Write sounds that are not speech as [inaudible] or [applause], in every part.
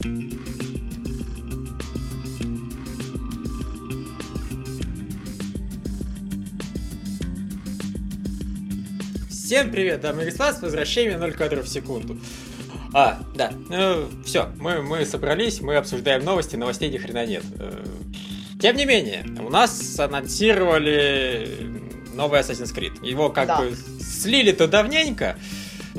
Всем привет, дамы и господа, с возвращением 0 кадров в секунду. А, да, ну, все, мы, мы собрались, мы обсуждаем новости, новостей ни хрена нет. Э, тем не менее, у нас анонсировали новый Assassin's Creed. Его как да. бы слили-то давненько,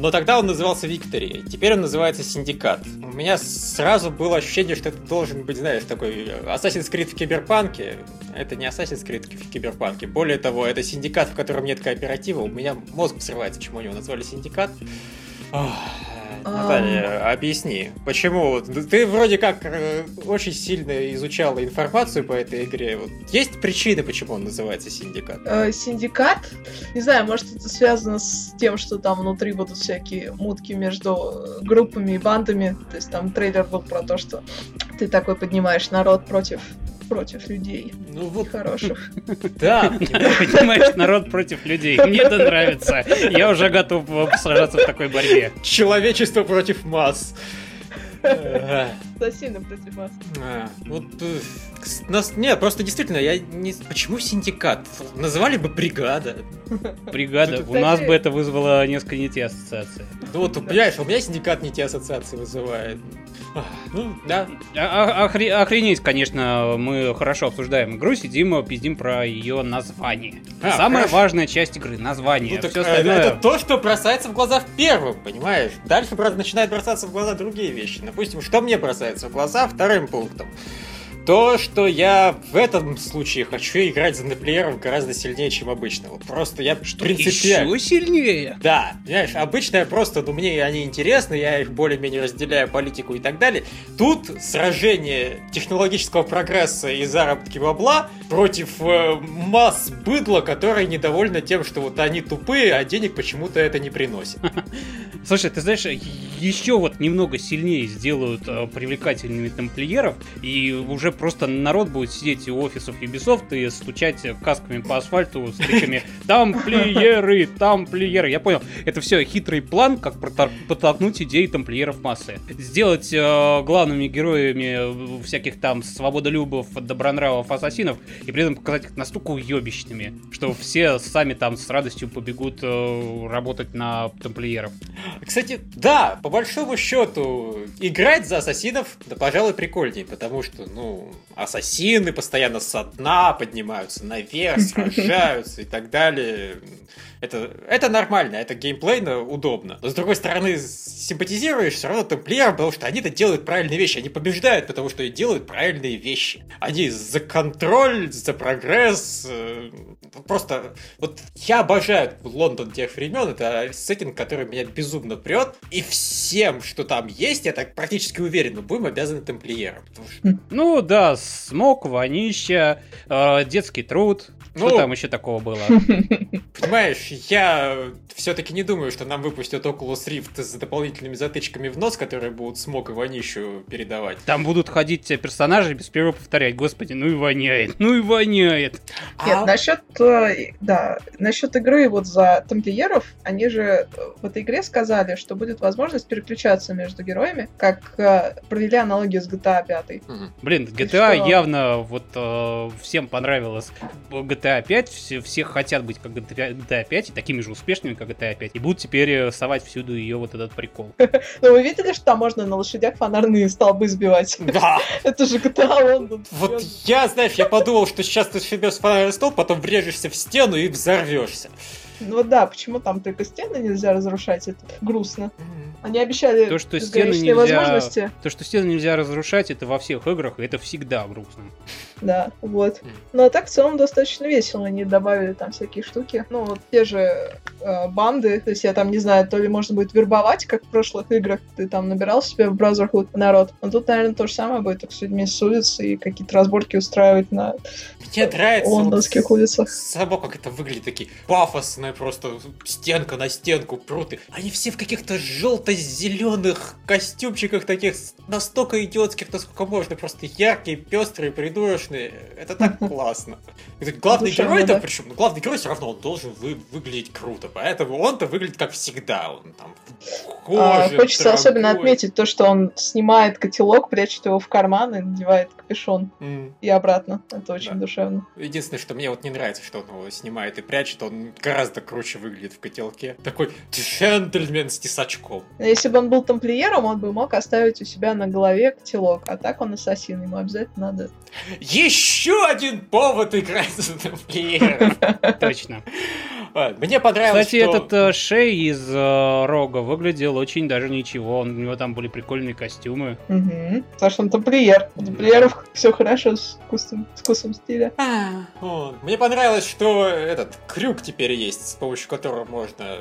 но тогда он назывался Victory, теперь он называется Синдикат. У меня сразу было ощущение, что это должен быть, знаешь, такой Assassin's Creed в киберпанке, это не Assassin's Creed в киберпанке. Более того, это синдикат, в котором нет кооператива. У меня мозг взрывается, почему его назвали синдикат. Ох. Наталья, объясни, почему? Ты вроде как э, очень сильно изучала информацию по этой игре. Вот есть причины, почему он называется Синдикат? Э, синдикат? Не знаю, может это связано с тем, что там внутри будут всякие мутки между группами и бандами. То есть там трейлер был про то, что ты такой поднимаешь народ против против людей. Ну вот. Хороших. Да. Понимаешь, народ против людей. Мне это нравится. Я уже готов сражаться в такой борьбе. Человечество против масс. Ассасины против вас. А, вот э, нас, нет, просто действительно, я не. Почему синдикат? Называли бы бригада. Бригада. У нас бы это вызвало несколько не те ассоциации. Ну вот, понимаешь, у меня синдикат не те ассоциации вызывает. Ну, да. А, охре- охренеть, конечно, мы хорошо обсуждаем игру, сидим, пиздим про ее название. А, Самая важная часть игры название. Ну, остальное... Это то, что бросается в глаза в первом, понимаешь? Дальше начинает бросаться в глаза другие вещи. Допустим, что мне бросается в глаза вторым пунктом то, что я в этом случае хочу играть за неплееров гораздо сильнее, чем обычно. Вот просто я что, принципиально... Еще сильнее? Да. Знаешь, обычно я просто, ну, мне они интересны, я их более-менее разделяю, политику и так далее. Тут сражение технологического прогресса и заработки бабла против э, масс быдла, которые недовольны тем, что вот они тупые, а денег почему-то это не приносит. [laughs] Слушай, ты знаешь, еще вот немного сильнее сделают э, привлекательными тамплиеров, и уже просто народ будет сидеть у офисов Ubisoft и стучать касками по асфальту с криками [laughs] «Тамплиеры! Тамплиеры!» Я понял, это все хитрый план, как подтолкнуть идеи тамплиеров массы. Сделать э, главными героями всяких там свободолюбов, добронравов, ассасинов, и при этом показать их настолько уебищными, что все сами там с радостью побегут э, работать на тамплиеров. Кстати, да, по большому счету, играть за ассасинов, да, пожалуй, прикольнее, потому что, ну, ассасины постоянно со дна поднимаются наверх, [laughs] сражаются и так далее. Это, это нормально, это геймплейно удобно. Но с другой стороны, симпатизируешь все равно тамплиерам, потому что они-то делают правильные вещи. Они побеждают, потому что делают правильные вещи. Они за контроль, за прогресс. Э, просто вот я обожаю Лондон тех времен. Это сеттинг, который меня безумно прет. И всем, что там есть, я так практически уверен, мы будем обязаны тамплиерам. Что... Ну да, смог, вонища, э, детский труд. Ну, что там еще такого было? [laughs] Понимаешь, я все-таки не думаю, что нам выпустят Oculus Rift с дополнительными затычками в нос, которые будут смог и вонищу передавать. Там будут ходить персонажи без первого повторять. Господи, ну и воняет, ну и воняет. Нет, а... насчет, э, да, насчет игры вот за тамплиеров, они же э, в этой игре сказали, что будет возможность переключаться между героями, как э, провели аналогию с GTA 5. Угу. Блин, GTA явно вот всем понравилось. GTA 5, все, все хотят быть как GTA 5 и такими же успешными, как GTA 5. И будут теперь э, совать всюду ее вот этот прикол. [laughs] Ну вы видели, что там можно на лошадях фонарные столбы сбивать? Да. [laughs] Это же GTA Лондон. Вот я, знаешь, я подумал, что сейчас ты себе фонарный столб, потом врежешься в стену и взорвешься. Ну да, почему там только стены нельзя разрушать, это грустно. Они обещали то, что стены нельзя, возможности. То, что стены нельзя разрушать, это во всех играх, и это всегда грустно. Да, вот. Ну а так в целом достаточно весело. Они добавили там всякие штуки. Ну, вот те же э, банды. То есть я там не знаю, то ли можно будет вербовать, как в прошлых играх. Ты там набирал себе в Brotherhood народ. Но тут, наверное, то же самое будет, только с людьми с улицы и какие-то разборки устраивать на Мне нравится лондонских вот улицах. Само как это выглядит, такие пафосные просто стенка на стенку пруты. Они все в каких-то желто-зеленых костюмчиках таких настолько идиотских, насколько можно. Просто яркие, пестрые, придурочные скучные. Это так классно. Это главный герой, да, да. причем, ну, главный герой все равно он должен вы- выглядеть круто, поэтому он-то выглядит как всегда. Он там в А, коже, хочется особенно дорогой. отметить то, что он снимает котелок, прячет его в карман и надевает капюшон. М. И обратно. Это очень Да. душевно. Единственное, что мне вот не нравится, что он его снимает и прячет, он гораздо круче выглядит в котелке. Такой джентльмен с тесачком. Если бы он был тамплиером, он бы мог оставить у себя на голове котелок. А так он ассасин, ему обязательно надо. Еще один повод играть за тамплиеров. Точно. Мне понравилось, Кстати, что- этот э, Шей из э, Рога выглядел очень даже ничего. Он- У него там были прикольные костюмы. Угу. Потому что он тамплиер. У тамплиеров все хорошо с вкусом, с вкусом стиля. А, вот. Мне понравилось, что этот крюк теперь есть, с помощью которого можно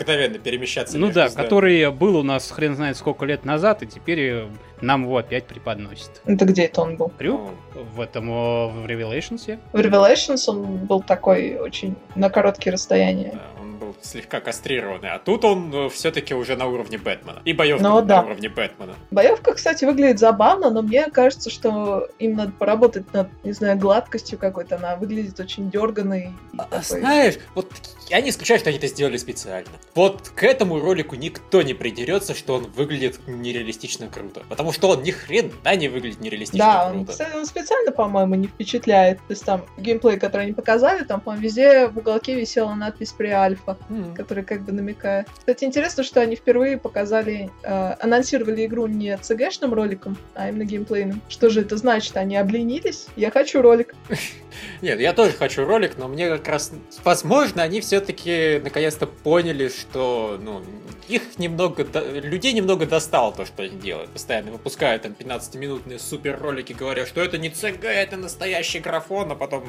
мгновенно перемещаться. Ну да, который был у нас хрен знает сколько лет назад, и теперь э, нам его опять преподносит. Это где это он был? Крюк в этом э, в Revelations. В Revelations он был такой очень на короткие расстояния. да, он был слегка кастрированный, а тут он все-таки уже на уровне Бэтмена. И боевка Ну на да. уровне Бэтмена. Боевка, кстати, выглядит забавно, но мне кажется, что им надо поработать над, не знаю, гладкостью какой-то. Она выглядит очень дерганной. и А, такой- Знаешь, вот я не исключаю, что они это сделали специально. Вот к этому ролику никто не придерется, что он выглядит нереалистично круто. Потому что он ни хрена не выглядит нереалистично Да, он, круто. кстати, он специально, по-моему, не впечатляет. То есть там геймплей, который они показали, там, по-моему, везде в уголке висела надпись «Pre-Alpha», М. которая как бы намекает. Кстати, интересно, что они впервые показали, э, анонсировали игру не CG-шным роликом, а именно геймплейным. Что же это значит? Они обленились? Я хочу ролик. [laughs] Нет, я тоже хочу ролик, но мне как раз, возможно, они все-таки наконец-то поняли, что, ну, их немного, людей немного достало то, что они делают. Постоянно выпускают там 15-минутные супер ролики, говоря, что это не ЦГ, это настоящий графон, а потом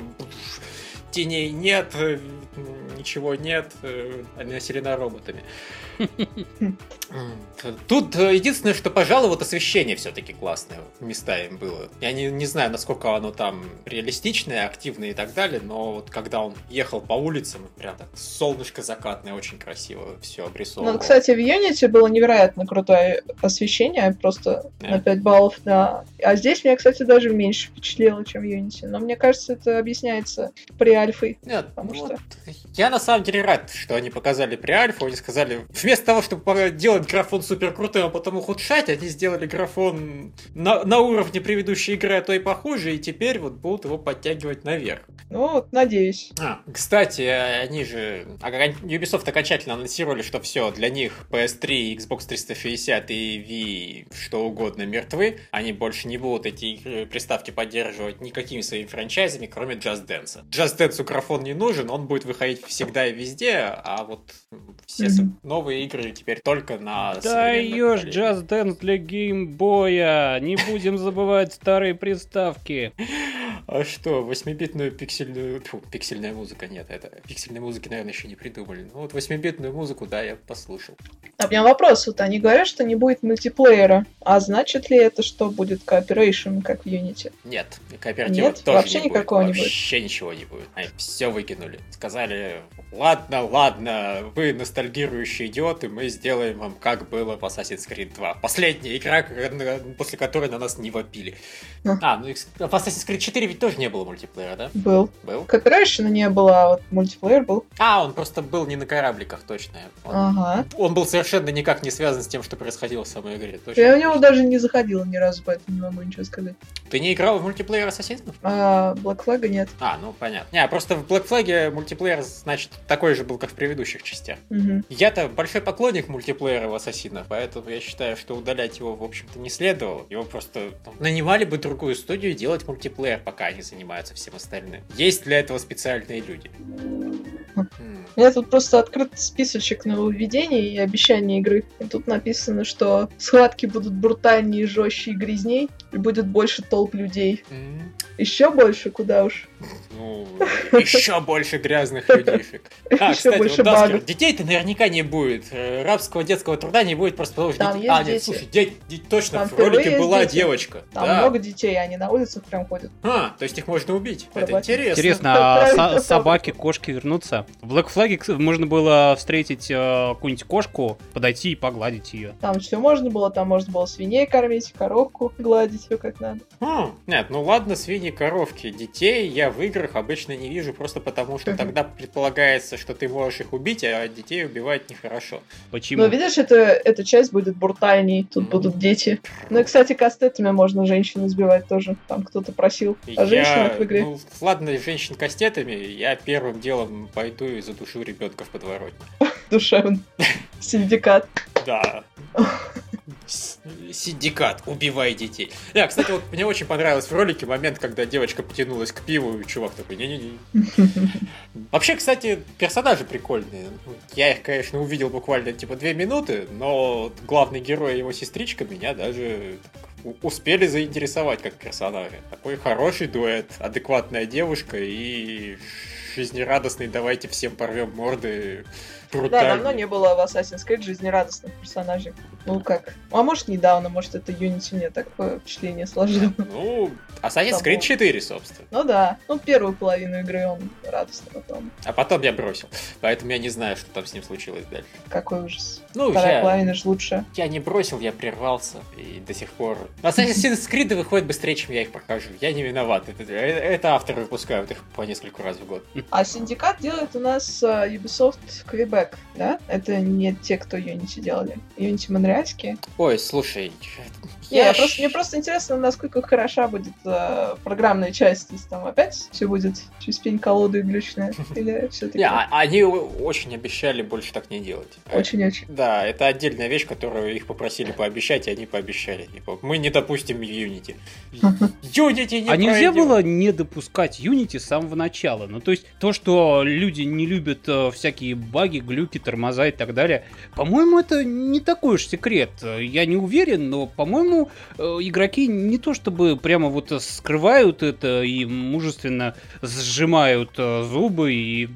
теней нет, э, ничего нет, э, они населена роботами. [laughs] Тут э, единственное, что, пожалуй, вот освещение все-таки классное местами было. Я не, не знаю, насколько оно там реалистичное, активное и так далее, но вот когда он ехал по улицам, прям так солнышко закатное, очень красиво все обрисовывало. Ну, кстати, в Unity было невероятно крутое освещение, просто Да. на 5 баллов, да. А здесь меня, кстати, даже меньше впечатлило, чем в Unity. Но мне кажется, это объясняется при альфой. Нет, Потому ну что- вот я на самом деле рад, что они показали при альфу, они сказали, вместо того, чтобы делать графон супер крутым, а потом ухудшать, они сделали графон на, на уровне предыдущей игры, а то и похуже, и теперь вот будут его подтягивать наверх. Ну, вот, надеюсь. А, кстати, они же... Ubisoft окончательно анонсировали, что все, для них PS3, Xbox 360 и Wii, что угодно мертвы. Они больше не будут эти игры- приставки поддерживать никакими своими франчайзами, кроме Just Dance. Just Dance графон не нужен, он будет выходить всегда и везде, а вот все Мгм. новые игры теперь только на современных поколениях. Just Dance для геймбоя. Не будем забывать старые приставки. А что, 8-битную пиксельную... Фу, пиксельная музыка, нет, это пиксельной музыки, наверное, еще не придумали. Ну вот 8-битную музыку, да, я послушал. А у меня вопрос. Вот они говорят, что не будет мультиплеера. А значит ли это, что будет кооперейшн, как в Unity? Нет, кооператива Нет? тоже Вообще не будет. никакого не будет? Вообще ничего не будет. Они все выкинули. Сказали, ладно, ладно, вы ностальгирующие идиоты, мы сделаем вам как было в Assassin's Creed 2. Последняя игра, после которой на нас не вопили. А. А, ну и в Assassin's Creed 4 ведь тоже не было мультиплеера, да? Был. Был? Кооперейшна не было, а вот мультиплеер был. А, он просто был не на корабликах, точно. Он, Ага. он был совершенно никак не связан с тем, что происходило в самой игре. Точно. Я в него даже не заходила ни разу, поэтому не могу ничего сказать. Ты не играл в мультиплеер Ассасинов? А Black Flag нет. А, ну понятно. Не, просто в Black Flag мультиплеер, значит, такой же был, как в предыдущих частях. Мгм. Я-то большой поклонник мультиплеера в Ассасинах, поэтому я считаю, что удалять его, в общем-то, не следовало. Его просто там, нанимали бы другую студию делать мультиплеер, пока они занимаются всем остальным. Есть для этого специальные люди. У меня тут просто открыт списочек нововведений и обещаний игры. И тут написано, что схватки будут брутальнее, жестче и грязней, и будет больше толп людей. М. Еще больше, куда уж. Ну, еще больше грязных людишек. [laughs] А, Еще кстати, больше вот Даскер, багов. детей-то наверняка не будет. Э, Рабского детского труда не будет просто потому, что Там дети- есть А, нет, дети. слушай, точно, Там в ролике была девочка. Там да. много детей, они на улицах прям ходят. А, то есть их можно убить. Это интересно. Интересно, [laughs] а собаки, кошки вернутся? В Black Flag можно было встретить э, какую-нибудь кошку, подойти и погладить ее. Там все можно было, там можно было свиней кормить, коровку гладить, все как надо. Хм, нет, ну ладно, свиньи, коровки. Детей я в играх обычно не вижу, просто потому что тогда предполагается, что ты можешь их убить, а детей убивать нехорошо. Почему? Но видишь, это, эта часть будет брутальней, тут Мгм. будут дети. Ну и, кстати, кастетами можно женщин избивать тоже. Там кто-то просил о женщинах в игре. ну, ладно, женщин кастетами, я первым делом пойду и задушу ребенка в подворотне. [laughs] Душевно. Синдикат. Да. [laughs] Синдикат, убивай детей. Да, кстати, вот мне очень понравилось в ролике момент, когда девочка потянулась к пиву, и чувак такой, не-не-не. [laughs] Вообще, кстати, персонажи прикольные. Я их, конечно, увидел буквально типа две минуты, но главный герой и его сестричка меня даже успели заинтересовать как персонажи. Такой хороший дуэт, адекватная девушка и жизнерадостный «давайте всем порвем морды» Да, давно не было в Assassin's Creed жизнерадостных персонажей. Ну как? А может недавно, может это Unity мне такое впечатление сложило. [laughs] Ну, Assassin's Creed был. 4, собственно. Ну да. Ну первую половину игры он радостно потом. А потом я бросил. Поэтому я не знаю, что там с ним случилось дальше. Какой ужас. Ну, Вторая я, половина же лучше. я не бросил, я прервался. И до сих пор... Assassin's Creed выходит быстрее, чем я их прохожу. Я не виноват. Это, это авторы выпускают их по несколько раз в год. А Синдикат делает у нас э, Ubisoft Quebec, да? Это не те, кто Unity делали. Unity монреальские. Ой, слушай... Не, я просто, мне просто интересно, насколько хороша будет э, программная часть. То есть там опять все будет через пень колоды глючная. [laughs] Или все-таки Не, а- они очень обещали больше так не делать. очень-очень. Да, это отдельная вещь, которую их попросили пообещать, и они пообещали. Типа, мы не допустим Unity. [laughs] Unity не А нельзя было не допускать Unity с самого начала? Ну, то есть, то, что люди не любят э, всякие баги, глюки, тормоза и так далее, по-моему, это не такой уж секрет. Э, Я не уверен, но, по-моему, э, игроки не то чтобы прямо вот э, скрывают это и мужественно сжимают э, зубы и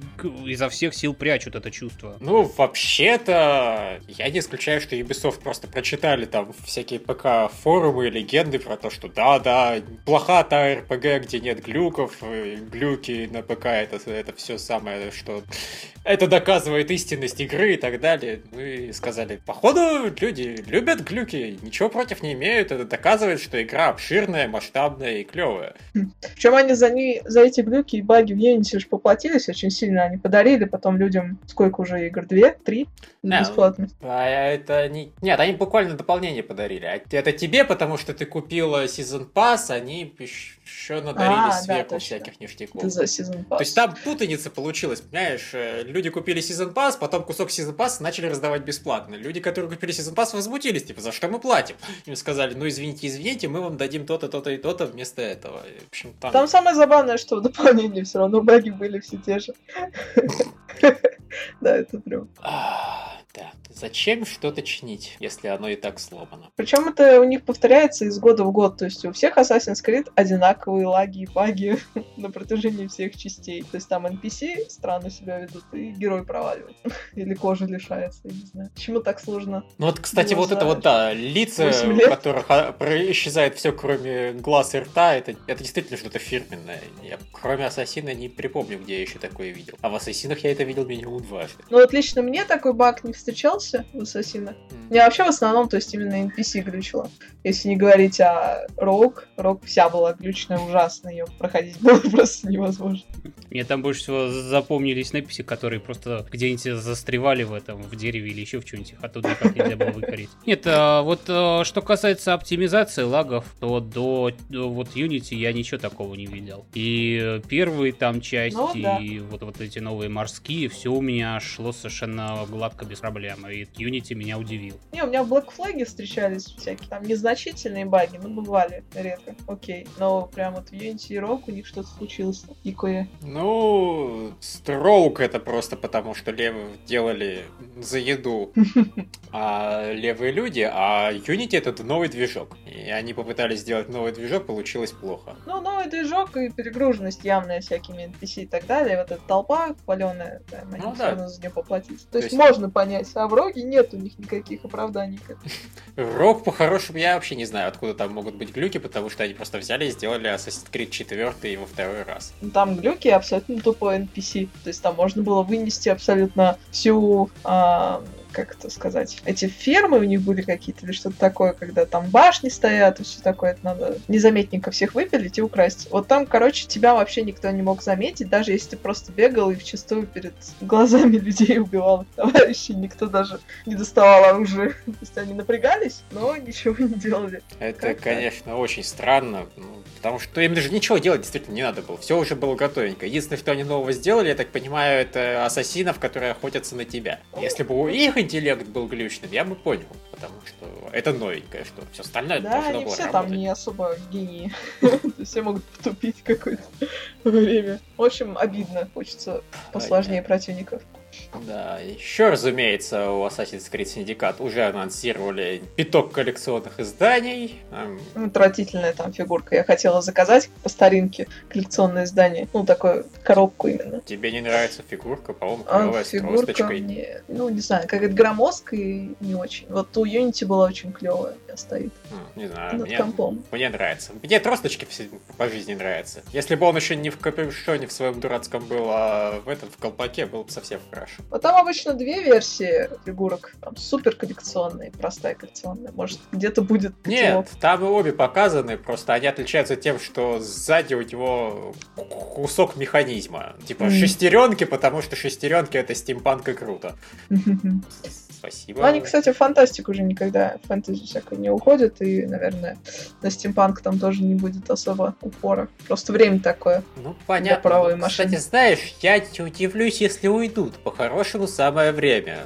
изо всех сил прячут это чувство. Ну, вообще-то, я не исключаю, что Ubisoft просто прочитали там всякие ПК-форумы и легенды про то, что да-да, плоха та РПГ, где нет глюков, и глюки на ПК это, это все самое, что это доказывает истинность игры и так далее. Мы сказали, походу, люди любят глюки, ничего против не имеют, это доказывает, что игра обширная, масштабная и клевая. Причем они за, не, за эти глюки и баги в Unity же поплатились очень сильно. Они подарили потом людям сколько уже игр? Две? Три? Да, Бесплатно. А это не... Нет, они буквально дополнение подарили. А Это тебе, потому что ты купила Season Pass, они еще надарили А, да, сверху точно. всяких ништяков. Это за сезон То есть там путаница получилась, понимаешь? Э, Люди купили Season Pass, потом кусок Season Pass начали раздавать бесплатно. Люди, которые купили Season Pass, возмутились, типа, за что мы платим? Им сказали, ну извините, извините, мы вам дадим то-то, то-то и то-то вместо этого. И, В общем, там... Там самое забавное, что в дополнении все равно баги были все те же. [laughs] Да, это прям. Да. Зачем что-то чинить, если оно и так сломано? Причем это у них повторяется из года в год. То есть у всех Assassin's Creed одинаковые лаги и баги [laughs] на протяжении всех частей. То есть там NPC странно себя ведут, и герой проваливает. [laughs] Или кожа лишается, я не знаю. Почему так сложно? Ну вот, кстати, вот это вот, да, лица, у которых а, исчезает все, кроме глаз и рта, это, это действительно что-то фирменное. Я кроме Ассасина не припомню, где я еще такое видел. А в Ассасинах я это видел минимум дважды. Ну вот лично мне такой баг не встречался в Ассасинах. Не, вообще в основном, то есть именно NPC глючило. Если не говорить о Роук, Роук вся была глючная, ужасно, ее проходить [laughs] было просто невозможно. Мне там больше всего запомнились написи, которые просто где-нибудь застревали в этом, в дереве или еще в чем-нибудь, оттуда никак нельзя было выкорить. Нет, а вот а, что касается оптимизации лагов, то до, вот Unity я ничего такого не видел. И первые там части, Ну да. и вот, вот эти новые морские, все у меня шло совершенно гладко, без проблем. И Unity меня удивил. Не, у меня в Black Flag встречались всякие там незначительные баги, ну бывали редко, окей. Но прям вот в Unity и Rock у них что-то случилось такое. Ну, Строук это просто потому, что левые делали за еду [laughs] а левые люди, а Unity это новый движок. И они попытались сделать новый движок, получилось плохо. Ну, новый движок и перегруженность явная всякими NPC и так далее. Вот эта толпа хваленая, да, они Ну все да. равно за нее поплатить. То, То есть, есть- можно понять, а в Роге нет у них никаких оправданий. Рок по-хорошему я вообще не знаю, откуда там могут быть глюки, потому что они просто взяли и сделали Assassin's Creed 4 во второй раз. Ну, Там глюки абсолютно тупой NPC. То есть там можно было вынести абсолютно всю, а, как это сказать, эти фермы у них были какие-то или что-то такое, когда там башни стоят и все такое. Это надо незаметненько всех выпилить и украсть. Вот там, короче, тебя вообще никто не мог заметить, даже если ты просто бегал и вчастую перед глазами [laughs] людей убивал товарищей. Никто даже не доставал оружие. То есть они напрягались, но ничего не делали. Это, Как конечно, очень странно, ну, потому что им даже ничего делать действительно не надо было. Все уже было готовенько. Единственное, что они нового сделали, я так понимаю, это ассасинов, которые охотятся на тебя. Если бы у их интеллект был глючным, я бы понял, потому что это новенькое, что все остальное Да, должно они было все работать. там не особо гении. [laughs] Все могут потупить какое-то [laughs] время. В общем, обидно. Хочется посложнее противников. Да, еще, разумеется, у Assassin's Creed Syndicate уже анонсировали пяток коллекционных изданий. Отвратительная там фигурка. Я хотела заказать по старинке коллекционное издание. Ну, такую коробку именно. Тебе не нравится фигурка, по-моему, А клевая с фигурка тросточкой. мне, ну, не знаю, как это громоздка и не очень. Вот у Unity была очень клевая, стоит Не знаю, над мне, компом. мне нравится. Мне тросточки по жизни нравятся. Если бы он еще не в капюшоне в своем дурацком был, а в этом, в колпаке, было бы совсем хорошо. Вот там обычно две версии фигурок. Там супер коллекционная и простая коллекционная. Может, где-то будет Нет, там и обе показаны, просто они отличаются тем, что сзади у него кусок механизма. Типа Мгм. шестеренки, потому что шестеренки это стимпанк и круто. Спасибо. Ну, они, кстати, в фантастику уже никогда фэнтези всякой не уходят, и, наверное, на стимпанк там тоже не будет особо упора. Просто время такое. Ну, понятно. правой Ну, Кстати, машины. знаешь, я удивлюсь, если уйдут. По-хорошему, самое время.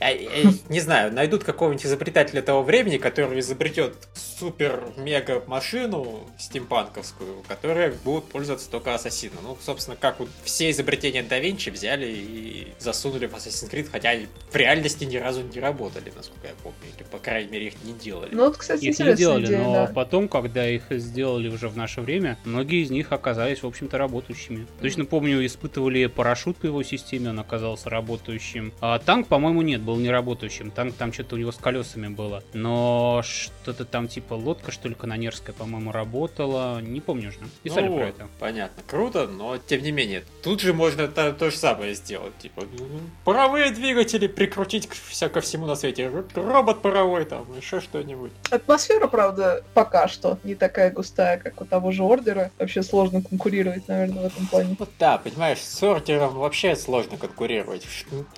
А, э, Не знаю, найдут какого-нибудь изобретателя того времени, который изобретет супер-мега машину стимпанковскую, которая будет пользоваться только Ассасином. Ну, собственно, как вот все изобретения да Винчи взяли и засунули в Assassin's Creed, хотя они в реальности ни разу не работали, насколько я помню. Или, по крайней мере, их не делали. Ну, вот, кстати, Их не делали, идея, но да. потом, когда их сделали уже в наше время, многие из них оказались, в общем-то, работающими. Точно помню, испытывали парашют по его системе, он оказался работающим. А танк, по-моему, нет, был не работающим. Танк там что-то у него с колесами было. Но что-то там типа лодка, что ли, канонерская, по-моему, работала. Не помню уже. Писали Ну про вот, это. Понятно, круто, но тем не менее, тут же можно то, то же самое сделать. Типа, ну, паровые двигатели прикрутить к, вся ко всему на свете. Робот паровой там, еще что-нибудь. Атмосфера, правда, пока что не такая густая, как у того же Ордера. Вообще сложно конкурировать, наверное, в этом плане. Вот да, понимаешь, с ордером вообще сложно конкурировать.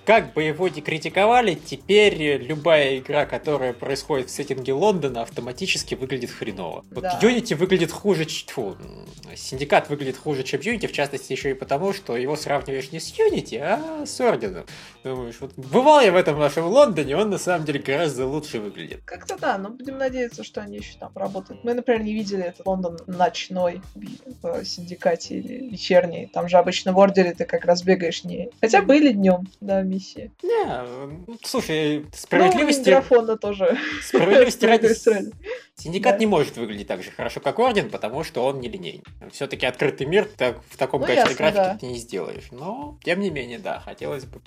Как бы его ни критиковали, теперь любая игра, которая происходит в сеттинге Лондона, автоматически выглядит хреново. Вот Да. Unity выглядит хуже, тьфу, Синдикат выглядит хуже, чем Unity, в частности еще и потому, что его сравниваешь не с Unity, а с Орденом. Думаешь, вот бывал я в этом нашем Лондоне, он на самом деле гораздо лучше выглядит. Как-то да, но будем надеяться, что они еще там работают. Мы, например, не видели этот Лондон ночной в синдикате или вечерний. Там же обычно в Ордере ты как раз бегаешь не... Хотя были днем, да, миссии. Не, слушай, Ну, справедливости... графона тоже. Справедливости [laughs] ради. Синдикат Да. не может выглядеть так же хорошо, как Орден, потому что он нелинейный. Все-таки открытый мир так, в таком Ну, качестве ясно, графики да. ты не сделаешь. Но, тем не менее, да, хотелось бы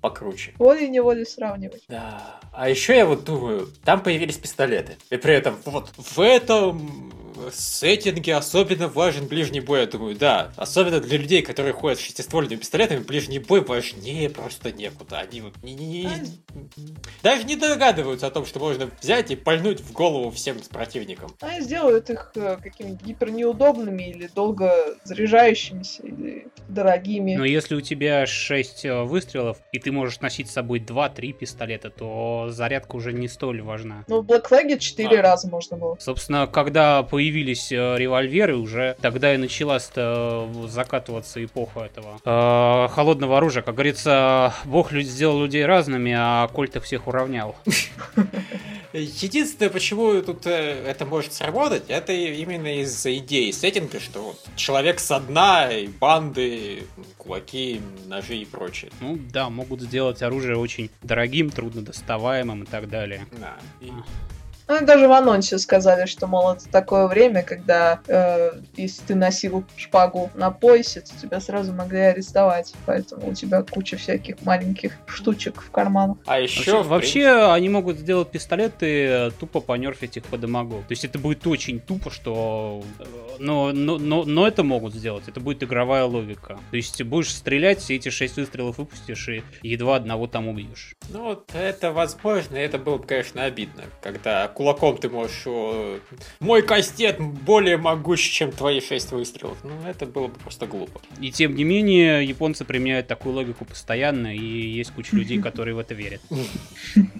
покруче. Волей-неволей сравнивать. Да. А еще я вот думаю, там появились пистолеты. И при этом вот в этом сеттинге особенно важен ближний бой, я думаю, да. Особенно для людей, которые ходят с шестиствольными пистолетами, ближний бой важнее просто некуда. Они вот не- не- не- даже не догадываются о том, что можно взять и пальнуть в голову всем противникам. А и сделают их э, какими-то гипернеудобными или долго заряжающимися, или дорогими. Но если у тебя 6 выстрелов, и ты можешь носить с собой 2-3 пистолета, то зарядка уже не столь важна. Ну, в Black Flag 4 А. раза можно было. Собственно, когда появились э, револьверы, уже тогда и началась э, закатываться эпоха этого э, холодного оружия. Как говорится, бог сделал людей разными, а Кольт их всех уравнял. Единственное, почему тут это может сработать, это именно из-за идеи сеттинга, что человек со дна, и банды, кулаки, ножи и прочее. Ну да, могут сделать оружие очень дорогим, труднодоставаемым и так далее. Да. И Ну, и даже в анонсе сказали, что, мол, это такое время, когда э, если ты носил шпагу на поясе, то тебя сразу могли арестовать. Поэтому у тебя куча всяких маленьких штучек в карманах. А еще Вообще, вообще они могут сделать пистолеты, э, тупо понерфить их по дамагу. То есть это будет очень тупо, что... э, Но, но, но, но это могут сделать. Это будет игровая логика. То есть будешь стрелять, все эти шесть выстрелов выпустишь и едва одного там убьешь. Ну, вот это возможно, это было бы, конечно, обидно, когда кулаком ты можешь... Мой кастет более могущий, чем твои шесть выстрелов. Ну, это было бы просто глупо. И тем не менее, японцы применяют такую логику постоянно, и есть куча людей, [laughs] которые в это верят. [laughs]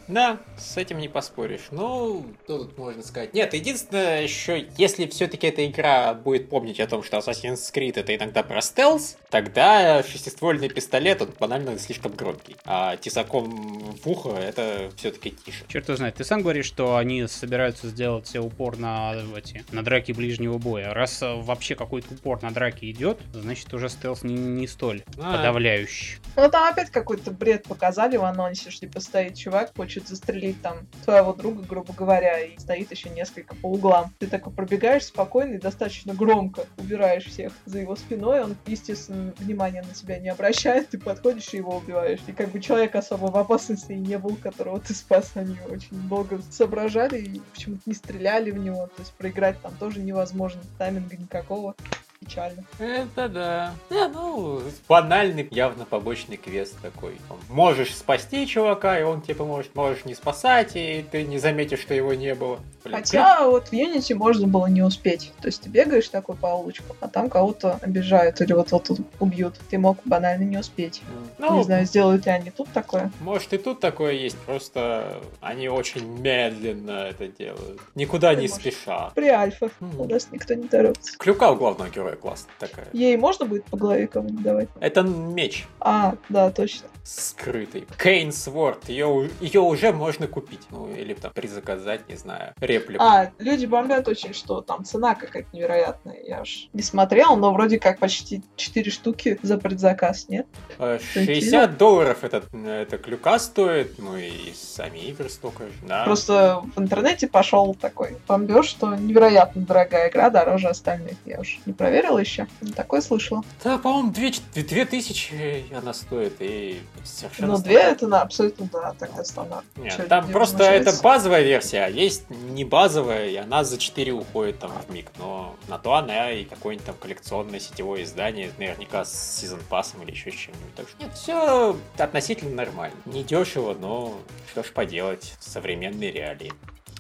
Да, с этим не поспоришь. Ну, что тут можно сказать? Нет, единственное, еще, если все-таки эта игра будет помнить о том, что Assassin's Creed это иногда про стелс, тогда шестиствольный пистолет, он банально слишком громкий. А тесаком в ухо это все-таки тише. Черт его знает, ты сам говоришь, что они собираются сделать упор на эти, на драки ближнего боя. Раз э, вообще какой-то упор на драки идет, значит уже стелс не, не столь А. подавляющий. Ну, там опять какой-то бред показали в анонсе, что типа стоит чувак, хочет застрелить там твоего друга, грубо говоря, и стоит еще несколько по углам. Ты такой пробегаешь спокойно и достаточно громко убираешь всех за его спиной, он, естественно, внимания на тебя не обращает, ты подходишь и его убиваешь. И как бы человек особо в опасности и не был, которого ты спас, они очень долго соображали и почему-то не стреляли в него, то есть проиграть там тоже невозможно, тайминга никакого. Печально. Это да. Не, ну, банальный, явно побочный квест такой. Можешь спасти чувака, и он тебе поможет. Можешь не спасать, и ты не заметишь, что его не было. Блин, Хотя вот в Unity можно было не успеть. То есть ты бегаешь такой по улочкам, а там кого-то обижают или вот вот тут убьют. Ты мог банально не успеть. Ну, Не знаю, сделают ли они тут такое. Может и тут такое есть, просто они очень медленно это делают. Никуда не Может. спеша. При альфах Мгм. у нас никто не торопится. Клюка у главного героя классная такая. Ей можно будет по голове кому-нибудь давать? Это меч А, да, точно. скрытый. Кейн Сворд. Ее, ее уже можно купить. Ну, или там призаказать, не знаю, реплику. А, люди бомбят очень, что там цена какая-то невероятная. Я ж не смотрел, но вроде как почти 4 штуки за предзаказ, нет? Э, Ты 60 долларов это, это клюка стоит, ну и сами игры столько же, да. Просто в интернете пошел такой бомбеж, что невероятно дорогая игра, дороже остальных. Я уж не проверила еще. Такое слышала. Да, по-моему, 2000 она стоит, и совершенно Ну, две стандартно. это на абсолютно, да, тогда стандарт. Нет, Чё, там где просто это базовая версия, а есть не базовая, и она за 4 уходит там в миг. Но на то она и какое-нибудь там коллекционное сетевое издание, наверняка с сезон пассом или еще с чем-нибудь. Так что нет, все относительно нормально. Не дешево, но что ж поделать, современные реалии.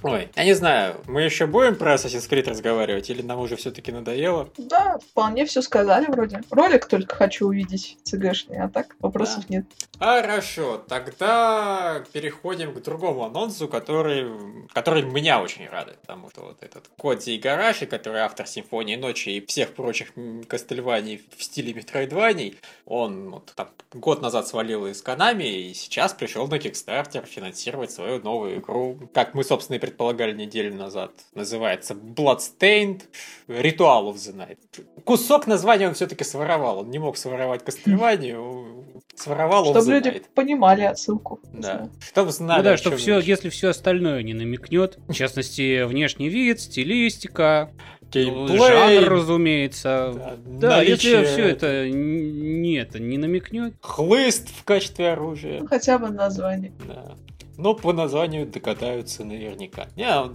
Ой, я не знаю, мы еще будем про Assassin's Creed разговаривать, или нам уже все-таки надоело? Да, вполне все сказали вроде. Ролик только хочу увидеть ЦГшный, а так вопросов нет. Хорошо, тогда переходим к другому анонсу, который, который меня очень радует, потому что вот этот Кодзи Игараши, который автор Симфонии Ночи и всех прочих Кастельваний в стиле Метроидваний, он вот там год назад свалил из Канами и сейчас пришел на Kickstarter финансировать свою новую игру, как мы, собственно, и предполагали неделю назад. Называется Bloodstained Ritual of the Night. Кусок названия он все-таки своровал, он не мог своровать Кастельванию, [laughs] своровал of Чтобы the люди Night. понимали отсылку. Да. Чтобы знали, Ну да, о что чём все, речь. если все остальное не намекнет, в частности, внешний вид, стилистика, Геймплей, жанр, разумеется. да, Да, если все это не, это не намекнет, Хлыст в качестве оружия. Ну, хотя бы название. Да. Но по названию догадаются наверняка. Я,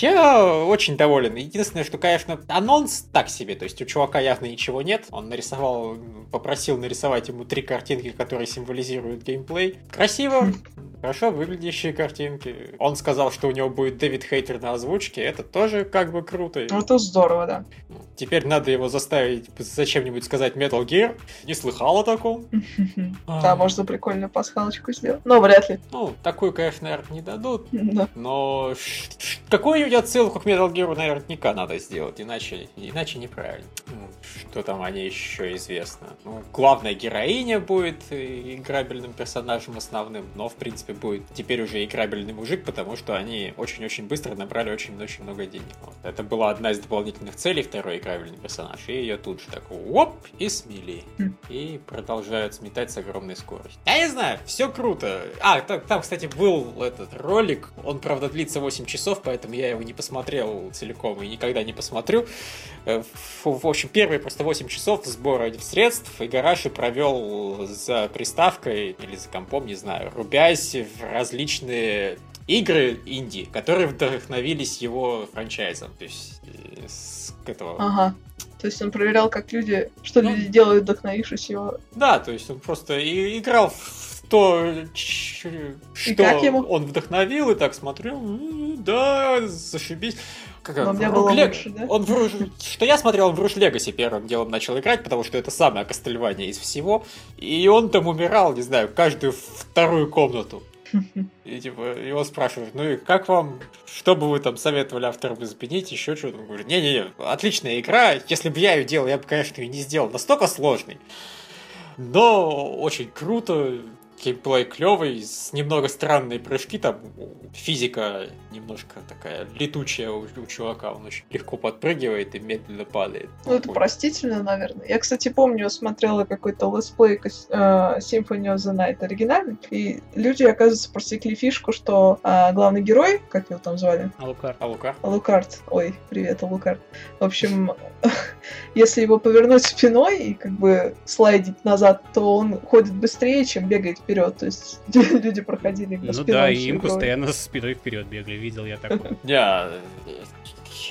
я очень доволен. Единственное, что, конечно, анонс так себе. То есть у чувака явно ничего нет. Он нарисовал, попросил нарисовать ему три картинки, которые символизируют геймплей. Красиво, хорошо выглядящие картинки. Он сказал, что у него будет Дэвид Хейтер на озвучке. Это тоже как бы круто. Ну, это здорово, да. Теперь надо его заставить зачем-нибудь сказать Metal Gear. Не слыхал о таком. [laughs] Да, можно прикольную пасхалочку сделать. Но вряд ли. Ну, такую, конечно, наверное, не дадут. Да. Но какую-нибудь отсылку к Metal Gear наверняка надо сделать, иначе, иначе неправильно. Ну, Что там о ней еще известно? Ну, главная героиня будет играбельным персонажем основным, но, в принципе, принципе, будет теперь уже играбельный мужик, потому что они очень-очень быстро набрали очень-очень много денег. Вот. Это была одна из дополнительных целей второй играбельный персонаж, и ее тут же так оп, и смели. Хм. И продолжают сметать с огромной скоростью. Я не знаю, все круто. А, там, там, кстати, был этот ролик, он, правда, длится 8 часов, поэтому я его не посмотрел целиком и никогда не посмотрю. Э, В, общем, первые просто 8 часов сбора средств Игараши провел за приставкой или за компом, не знаю, рубясь в различные игры инди, которые вдохновились его франчайзом. То есть э, с этого... Ага. То есть он проверял, как люди, что Ну. люди делают, вдохновившись его. Да, то есть он просто и играл в что как ему? он вдохновил, и так смотрел, «М, да, зашибись. Как, Но в мне было Рук лучше, да? Он в Руж- Что я смотрел, он в Руш Легаси первым делом начал играть, потому что это самое Кастельвания из всего. И он там умирал, не знаю, каждую вторую комнату. [laughs] И типа, его спрашивают, ну и как вам, что бы вы там советовали авторам изменить, еще что-то? Он говорит, не-не-не, отличная игра, если бы я ее делал, я бы, конечно, ее не сделал, настолько сложный. Но очень круто, геймплей клевый, с немного странные прыжки, там физика немножко такая летучая у, у чувака, он очень легко подпрыгивает и медленно падает. Ну, это простительно, наверное. Я, кстати, помню, смотрела какой-то летсплей э, Symphony of the Night оригинальный, и люди, оказывается, просекли фишку, что э, главный герой, как его там звали, Алукард. А Лука? Алукард. Ой, привет, Алукард. В общем, [laughs] если его повернуть спиной и как бы слайдить назад, то он ходит быстрее, чем бегает вперед. То есть [laughs] люди проходили Ну спиной да, и им игру. постоянно спиной вперед бегали, видел я такое. [laughs] Я...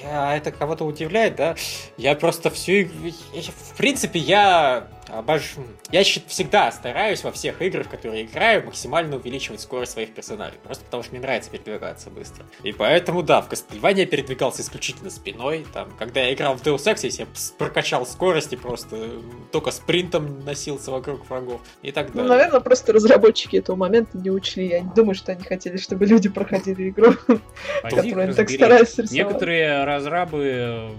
я- это кого-то удивляет, да? Я просто всю... В принципе, я обож... Я щ- всегда стараюсь во всех играх, в которые играю, максимально увеличивать скорость своих персонажей. Просто потому что мне нравится передвигаться быстро. И поэтому, да, в Castlevania я передвигался исключительно спиной. Там, когда я играл в Deus Ex, я прокачал скорость и просто только спринтом носился вокруг врагов и так Ну, далее. наверное, просто разработчики этого момента не учли. Я не думаю, что они хотели, чтобы люди проходили игру, которую они так рисовать. Некоторые разрабы э,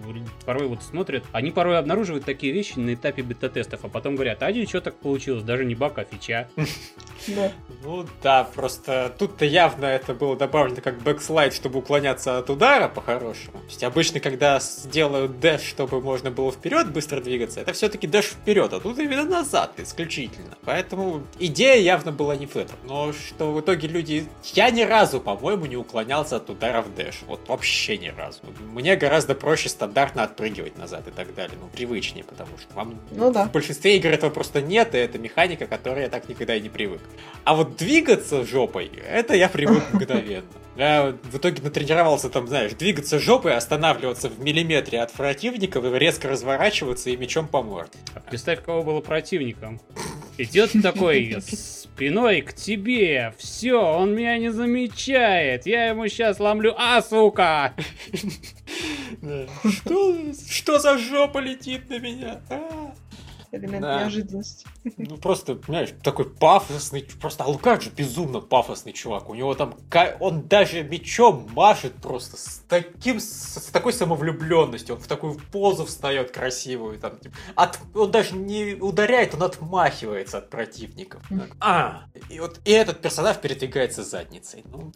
порой вот смотрят, они порой обнаруживают такие вещи на этапе бета-тестов, а потом говорят, а ничего так получилось, даже не баг, а фича. Ну да, просто тут-то явно это было добавлено как бэкслайд, чтобы уклоняться от удара по-хорошему. То есть обычно, когда делают дэш, чтобы можно было вперед быстро двигаться, это все-таки дэш вперед, а тут именно назад исключительно. Поэтому идея явно была не в этом. Но что в итоге люди... Я ни разу, по-моему, не уклонялся от ударов дэш. Вот вообще ни разу. Мне гораздо проще стандартно отпрыгивать назад и так далее. Ну, привычнее, потому что вам Ну да. в большинстве игр этого просто нет, и это механика, к которой я так никогда и не привык. А вот двигаться жопой, это я привык мгновенно. Я в итоге натренировался там, знаешь, двигаться жопой, останавливаться в миллиметре от противников и резко разворачиваться и мечом по морде. А представь, кого было противником. Идет такой спиной к тебе. Все, он меня не замечает. Я ему сейчас ломлю. А, сука! Что, что за жопа летит на меня? А? Элемент Да. неожиданности. [laughs] Ну просто, понимаешь, такой пафосный, просто Алукард же безумно пафосный чувак. У него там, он даже мечом машет просто с таким, с, такой самовлюбленностью. Он в такую позу встает красивую. Там, типа, от, он даже не ударяет, он отмахивается от противников. Так, А, и вот и этот персонаж передвигается задницей. Ну,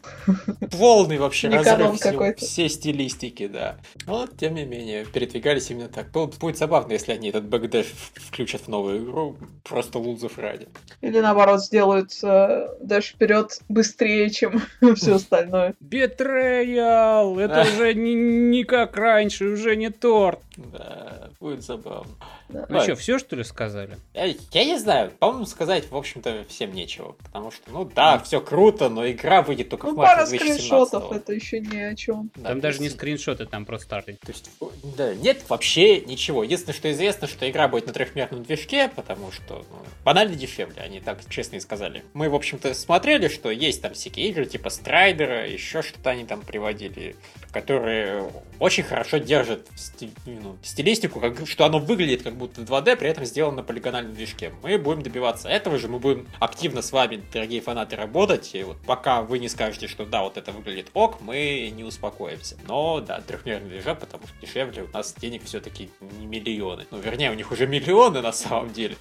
полный вообще [laughs] разрыв всего- всей стилистики, да. Но, тем не менее, передвигались именно так. Было- Будет забавно, если они этот backdash в- включат в новую игру, просто лулзов ради. Или наоборот, сделают э, дэш вперед быстрее, чем [laughs] все остальное. Бетреял! Это уже не, не как раньше, уже не торт. Да, будет забавно. Да. Ну что, все что ли сказали? Я, я не знаю, по-моему, сказать, в общем-то, всем нечего. Потому что, ну да, все круто, но игра выйдет только Ну, в марте пара 2017 скриншотов, это еще ни о чем. Да, Там даже не скриншоты, там просто стартинг. То есть, да, нет вообще ничего. Единственное, что известно, что игра будет на трехмерном движке, потому что ну, банально дешевле, они так честно и сказали. Мы, в общем-то, смотрели, что есть там всякие игры, типа Страйдера, еще что-то они там приводили, которые очень хорошо держат сти- ну, стилистику, как, что оно выглядит как будто 2D, при этом сделано на полигональном движке. Мы будем добиваться этого же, мы будем активно с вами, дорогие фанаты, работать, и вот пока вы не скажете, что да, вот это выглядит ок, мы не успокоимся. Но, да, трехмерный движок, потому что дешевле, у нас денег все-таки не миллионы. Ну, вернее, у них уже миллионы на самом деле.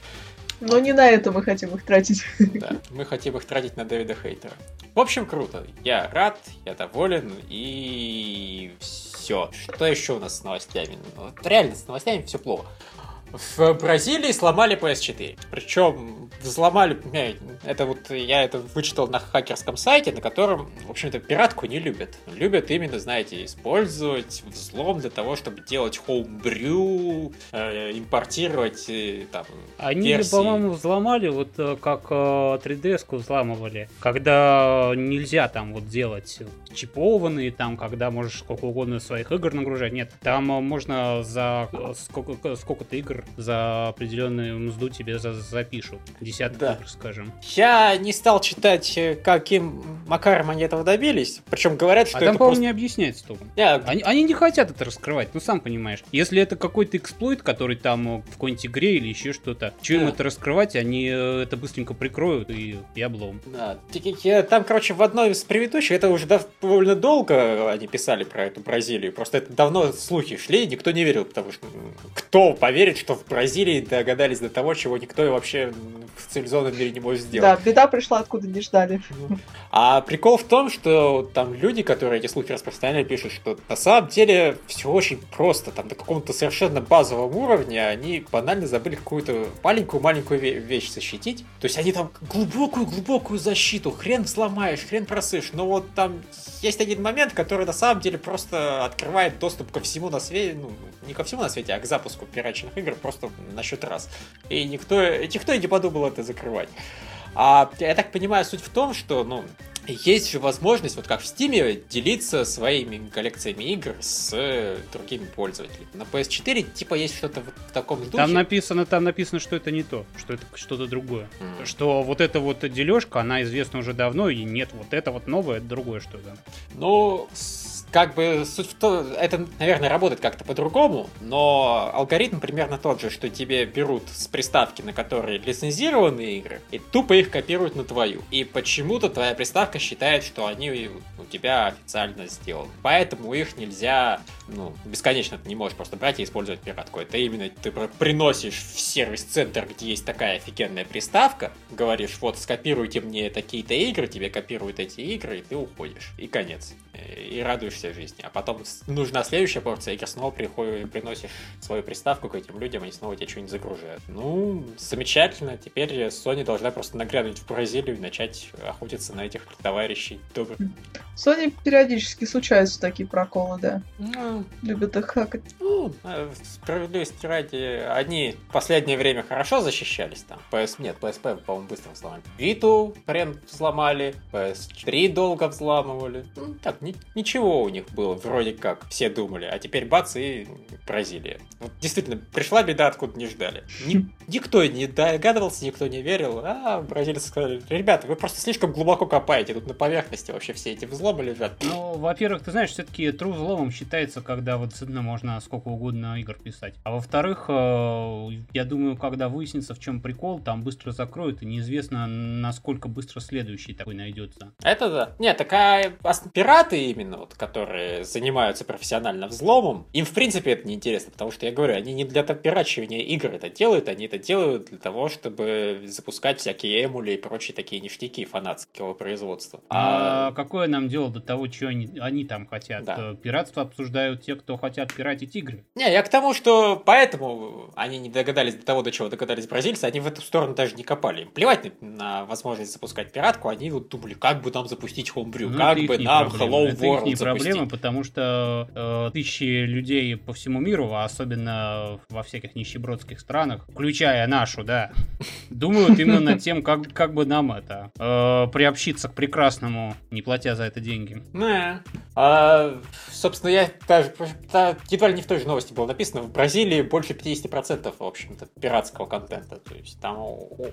Но не на это мы хотим их тратить. Да, мы хотим их тратить на Дэвида Хейтера. В общем, круто. Я рад, я доволен и все. Что еще у нас с новостями? Вот реально, с новостями все плохо. В Бразилии сломали PS4. Причем взломали, это вот я это вычитал на хакерском сайте, на котором, в общем-то, пиратку не любят. Любят именно, знаете, использовать взлом для того, чтобы делать хоумбрю, э, импортировать э, там Они, версии. по-моему, взломали вот э, как э, 3DS-ку взламывали, когда нельзя там вот делать чипованные, там, когда можешь сколько угодно своих игр нагружать. Нет, там э, можно за э, сколько, сколько-то игр игр за определенную мзду тебе за запишут. Десяток да. игр, скажем. Я не стал читать, э, каким макаром они этого добились. Причем говорят, что а там, это по-моему, просто... не объясняется толком. Yeah. Они, они не хотят это раскрывать, ну сам понимаешь. Если это какой-то эксплойт, который там э, в какой-нибудь игре или еще что-то, что yeah. им это раскрывать, они э, это быстренько прикроют и, и облом. Да. Там, короче, в одной из предыдущих, это уже довольно долго они писали про эту Бразилию. Просто это давно слухи шли, никто не верил, потому что кто поверит, что в Бразилии догадались до того, чего никто вообще в цивилизованном мире не может сделать. Да, беда пришла, откуда не ждали. А прикол в том, что там люди, которые эти слухи распространяли, пишут, что на самом деле все очень просто. Там на каком-то совершенно базовом уровне они банально забыли какую-то маленькую-маленькую вещь защитить. То есть они там глубокую-глубокую защиту, хрен сломаешь, хрен просышь. Но вот там есть один момент, который на самом деле просто открывает доступ ко всему на свете, ну, не ко всему на свете, а к запуску пиратичных игр просто на счет раз. И никто, никто и не подумал это закрывать. А я так понимаю, суть в том, что, ну, есть же возможность, вот как в Steam, делиться своими коллекциями игр с другими пользователями. На PS4 типа есть что-то в таком духе. Там написано, там написано, что это не то, что это что-то другое. Mm. Что вот эта вот дележка, она известна уже давно, и нет, вот это вот новое, это другое что-то. Ну, как бы суть в том, это, наверное, работает как-то по-другому, но алгоритм примерно тот же, что тебе берут с приставки, на которые лицензированные игры, и тупо их копируют на твою. И почему-то твоя приставка считает, что они у тебя официально сделаны. Поэтому их нельзя, ну, бесконечно ты не можешь просто брать и использовать пиратку. Это именно ты приносишь в сервис-центр, где есть такая офигенная приставка, говоришь, вот, скопируйте мне такие-то игры, тебе копируют эти игры, и ты уходишь. И конец. И радуешься жизни. А потом нужна следующая порция игр, снова приходишь, приносишь свою приставку к этим людям, они снова тебе что-нибудь загружают. Ну, замечательно. Теперь Sony должна просто нагрянуть в Бразилию и начать охотиться на этих товарищей добрых. Sony периодически случаются такие проколы, да. Ну, Любят их хакать. Ну, а справедливости ради, они в последнее время хорошо защищались там. PS, нет, PSP, по-моему, быстро взломали. Виту прям взломали, PS3 долго взламывали. Ну, так, ничего у них было, вроде как, все думали. А теперь бац и Бразилия. Вот действительно, пришла беда, откуда не ждали. Ни, [laughs] никто не догадывался, никто не верил. А бразильцы сказали, ребята, вы просто слишком глубоко копаете, тут на поверхности вообще все эти взломы лежат. Ну, во-первых, ты знаешь, все-таки true взломом считается, когда вот действительно можно сколько угодно игр писать. А во-вторых, э, я думаю, когда выяснится, в чем прикол, там быстро закроют, и неизвестно, насколько быстро следующий такой найдется. Это да. Нет, такая пираты именно, вот, которые занимаются профессионально взломом, им в принципе это неинтересно, потому что я говорю, они не для топирачивания игр это делают, они это делают для того, чтобы запускать всякие эмули и прочие такие ништяки фанатского производства. А, а какое нам дело до того, что они, они там хотят? Да. Э, пиратство обсуждают те, кто хотят пиратить игры. Не, я к тому, что поэтому они не догадались до того, до чего догадались бразильцы, они в эту сторону даже не копали. Им плевать на, возможность запускать пиратку, они вот думали, как бы нам запустить хомбрю, ну, как бы нам. Hello это World запустить проблемы, потому что э, тысячи людей по всему миру, а особенно во всяких нищебродских странах, включая нашу, да, думают именно над тем, как, как бы нам это э, приобщиться к прекрасному, не платя за это деньги. Да. А, собственно, я даже едва ли не в той же новости было написано, в Бразилии больше 50% в общем-то пиратского контента, то есть там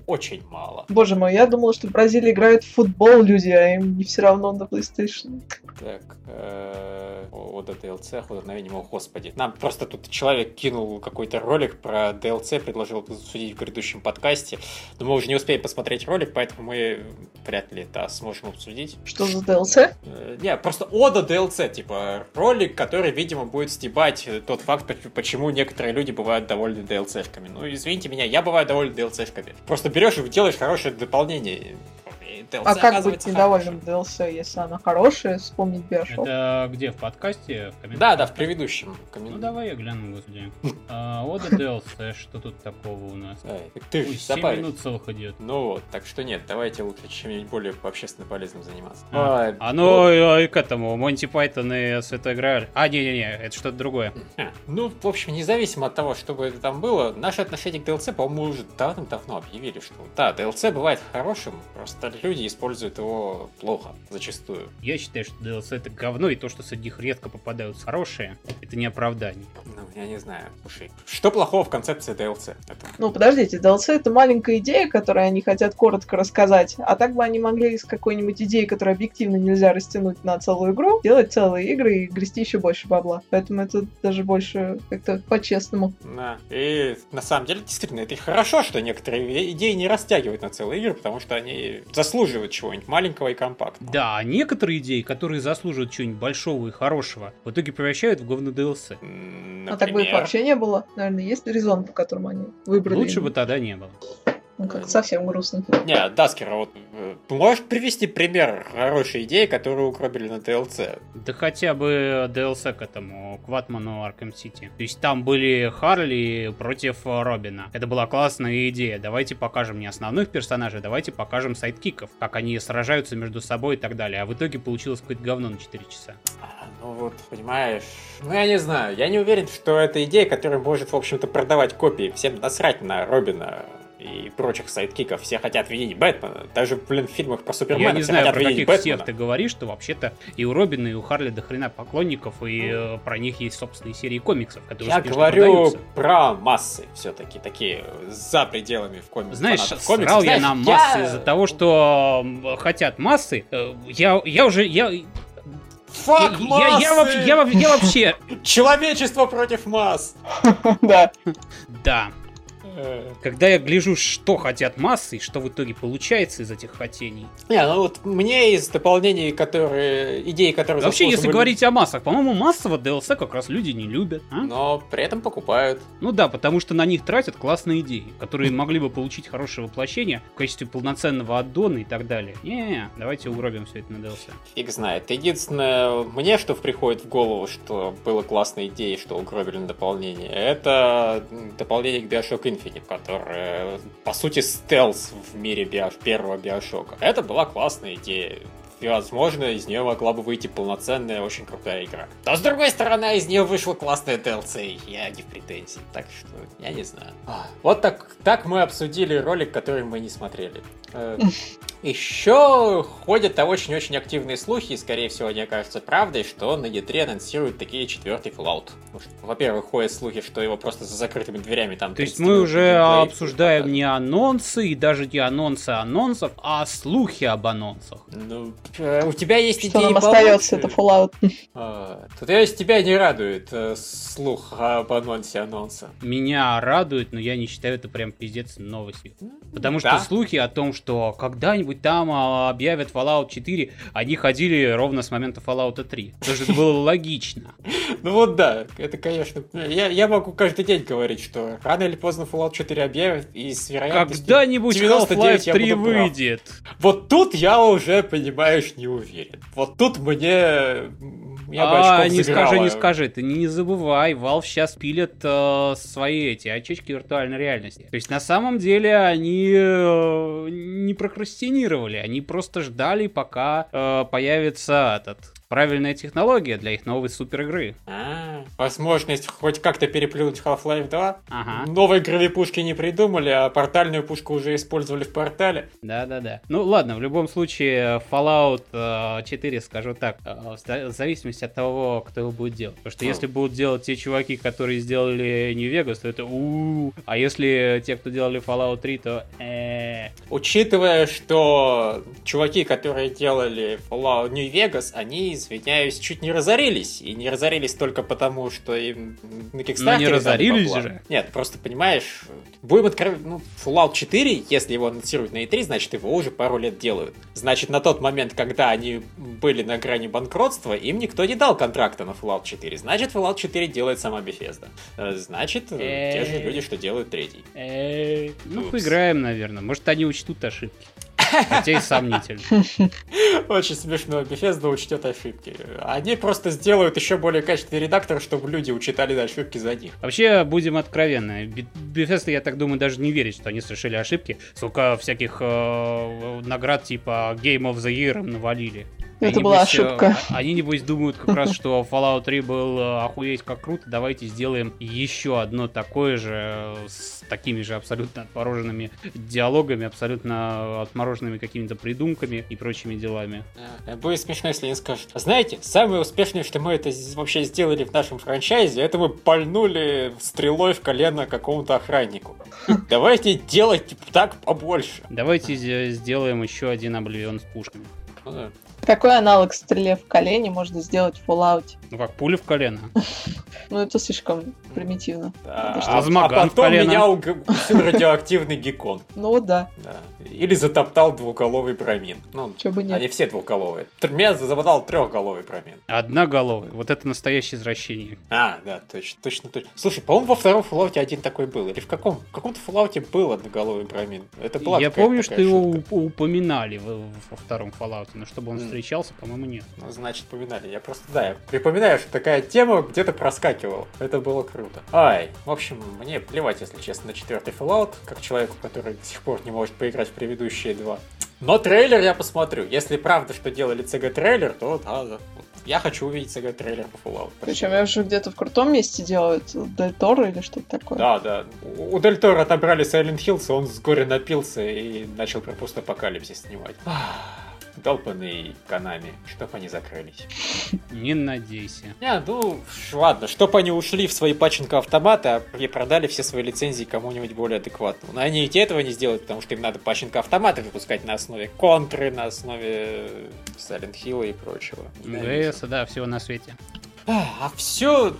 очень мало. Боже мой, я думала, что в Бразилии играют в футбол люди, а им не все равно на PlayStation. Так, э, о DLC, охота на ведьму, господи. Нам просто тут человек кинул какой-то ролик про DLC, предложил судить в грядущем подкасте. Но мы уже не успеем посмотреть ролик, поэтому мы вряд ли это сможем обсудить. Что за DLC? Э, не, просто ода DLC, типа ролик, который, видимо, будет стебать тот факт, почему некоторые люди бывают довольны DLC-шками. Ну, извините меня, я бываю доволен DLC-шками. Просто берешь и делаешь хорошее дополнение. DLC а как быть недовольным DLC, если она хорошая, вспомнить Bioshock? Это где, в подкасте? В да, да, в предыдущем. Ну давай я гляну, господи. [laughs] А, Ода DLC, что тут такого у нас? Ты Ой, 7 минут целых идет. Ну вот, так что нет, давайте лучше чем-нибудь более общественно полезным заниматься. А, а ну и к этому, Монти Пайтон и Святой Грааль. А, не-не-не, это что-то другое. Ну, в общем, независимо от того, что бы это там было, наше отношение к DLC, по-моему, уже давно-давно объявили, что да, DLC бывает хорошим, просто люди используют его плохо, зачастую. Я считаю, что DLC это говно, и то, что среди них редко попадаются хорошие, это не оправдание. Ну, я не знаю. Слушай, что плохого в концепции DLC? Это... Ну, подождите, DLC это маленькая идея, которую они хотят коротко рассказать, а так бы они могли из какой-нибудь идеи, которую объективно нельзя растянуть на целую игру, делать целые игры и грести еще больше бабла. Поэтому это даже больше как-то по-честному. Да. И на самом деле, действительно, это и хорошо, что некоторые идеи не растягивают на целые игры, потому что они заслуживают чего-нибудь маленького и компактного. Да, а некоторые идеи, которые заслуживают чего-нибудь большого и хорошего, в итоге превращают в говно DLC. Например? А так бы их вообще не было. Наверное, есть резон, по которому они выбрали. Лучше бы тогда не было. Ну, как совсем грустно. Не, Даскер, вот э, можешь привести пример хорошей идеи, которую укробили на DLC? Да хотя бы DLC к этому, к Бэтману Arkham City. То есть там были Харли против Робина. Это была классная идея. Давайте покажем не основных персонажей, давайте покажем сайдкиков, как они сражаются между собой и так далее. А в итоге получилось какое-то говно на 4 часа. А, ну вот, понимаешь, ну я не знаю, я не уверен, что это идея, которая может, в общем-то, продавать копии. Всем насрать на Робина и прочих сайдкиков. Все хотят видеть Бэтмена. Даже, блин, в фильмах про Супермена Я не знаю, про каких Бэтмена. всех ты говоришь, что вообще-то и у Робина, и у Харли до хрена поклонников, и э, про них есть собственные серии комиксов, которые Я говорю продаются. про массы все-таки, такие за пределами в комиксах. Знаешь, комиксов. срал Знаешь, я на массы я... из-за того, что хотят массы. Э, я, я уже... Я... Фак я, массы! Я, я, вообще, я, я вообще... [laughs] Человечество против масс! [laughs] Да. Да. Когда я гляжу, что хотят массы и что в итоге получается из этих хотений. Не, ну вот мне из дополнений, которые... идеи, которые... Вообще, если говорить о массах, по-моему, массово DLC как раз люди не любят. А? Но при этом покупают. Ну да, потому что на них тратят классные идеи, которые могли бы получить хорошее воплощение в качестве полноценного аддона и так далее. Не, давайте угробим все это на DLC. Фиг знает. Единственное, мне что приходит в голову, что было классной идеей, что угробили на дополнение, это дополнение к Bioshock Infinite Infinite, которая, по сути, стелс в мире био... первого Биошока. Это была классная идея. И, возможно, из нее могла бы выйти полноценная, очень крутая игра. Но, с другой стороны, из нее вышла классная DLC, я не в претензии. Так что, я не знаю. Вот так, так мы обсудили ролик, который мы не смотрели. Э, [laughs] Еще ходят очень-очень активные слухи, и, скорее всего, они окажутся правдой, что на E3 анонсируют такие четвертый Fallout. Во-первых, ходят слухи, что его просто за закрытыми дверями там... То есть мы уже обсуждаем не анонсы, и даже не анонсы анонсов, а слухи об анонсах. Ну, у тебя есть что идеи нам остается, это Fallout. [laughs] А, то есть тебя не радует э, слух об анонсе анонса? Меня радует, но я не считаю это прям пиздец новостью. Потому да? что слухи о том, что когда-нибудь там а, объявят Fallout 4, они ходили ровно с момента Fallout 3. Потому что это было [laughs] логично. Ну вот да, это конечно... Я, я могу каждый день говорить, что рано или поздно Fallout 4 объявят, и с вероятностью Когда-нибудь Half-Life 3 выйдет. Вот тут я уже, понимаешь, не уверен. Вот тут мне я а, не скажи, не скажи, ты не, не забывай, Valve сейчас пилят э, свои эти очечки виртуальной реальности. То есть на самом деле они э, не прокрастинировали, они просто ждали, пока э, появится этот правильная технология для их новой супер игры. А, возможность хоть как-то переплюнуть Half-Life 2. Ага. Новой гравипушки не придумали, а портальную пушку уже использовали в портале. Да-да-да. Ну ладно, в любом случае, Fallout э, 4, скажу так, э, в за- в зависимости от того, кто его будет делать. Потому что Ну. если будут делать те чуваки, которые сделали Нью-Вегас, то это у А если те, кто делали Fallout 3, то э Учитывая, что чуваки, которые делали Fallout New Vegas, они, извиняюсь, чуть не разорились. И не разорились только потому, что им на Kickstarter Ну, не разорились бабла. же. Нет, просто понимаешь, будем откровенны, ну, Fallout 4, если его анонсируют на E3, значит, его уже пару лет делают. Значит, на тот момент, когда они были на грани банкротства, им никто не дал контракта на Fallout 4. Значит, Fallout 4 делает сама Bethesda. Э, Значит, э, те же люди, что делают третий. Ну, поиграем, наверное. Может, они учтут ошибки. Хотя и сомнительно. Очень смешно, Bethesda учтет ошибки. Они просто сделают еще более качественный редактор, чтобы люди учитали ошибки за них. Вообще, будем откровенны, Bethesda, я так думаю, даже не верит, что они совершили ошибки. Сколько всяких э, наград типа Game of the Year им навалили. Это Они, была небось, ошибка. а- Они, небось, думают как раз, что Fallout 3 был э, охуеть как круто, давайте сделаем еще одно такое же, э, с такими же абсолютно отмороженными диалогами, абсолютно отмороженными какими-то придумками и прочими делами. Э, Будет смешно, если они скажут. Знаете, самое успешное, что мы это вообще сделали в нашем франчайзе, это мы пальнули стрелой в колено какому-то охраннику. Давайте делать так побольше. Давайте сделаем еще один Обливион с пушками. Ну да. Какой аналог стреле в колени можно сделать в Fallout? Ну как, пуля в колено. [laughs] Ну, это слишком примитивно. А, а- Азмаган а потом колено? меня угасил радиоактивный геккон. [laughs] Ну да, Да. Или затоптал двухголовый бромин. Ну, бы нет. они все двухголовые. Меня замотал трехголовый промин. Одноголовый. Вот это настоящее извращение. А, да, точно, точно, точно. Слушай, по-моему, во втором Fallout один такой был. Или в каком? В каком-то Fallout был одноголовый бромин. Это была Я помню, что его упоминали во втором Fallout, но чтобы он. Встречался, по-моему, нет. Ну, значит, поминали. Я просто, да, я припоминаю, что такая тема где-то проскакивала. Это было круто. Ай, в общем, мне плевать, если честно, на четвертый Fallout, как человеку, который до сих пор не может поиграть в предыдущие два. Но трейлер я посмотрю. Если правда, что делали CG трейлер, то да, да. Я хочу увидеть CG трейлер по Fallout. Причем я уже где-то в крутом месте делают Дель Торо или что-то такое. Да, да. У у Дель Торо отобрали Silent Hills, он с горя напился и начал про постапокалипсис снимать. Ах, Долбанный Канами, чтоб они закрылись. Не надейся. Не, ну, ладно, чтоб они ушли в свои паченко-автоматы, а и продали все свои лицензии кому-нибудь более адекватному. Но они ведь этого не сделают, потому что им надо паченко-автоматы выпускать на основе контры, на основе э, Silent Hill и прочего. МГС, да, всего на свете. А все...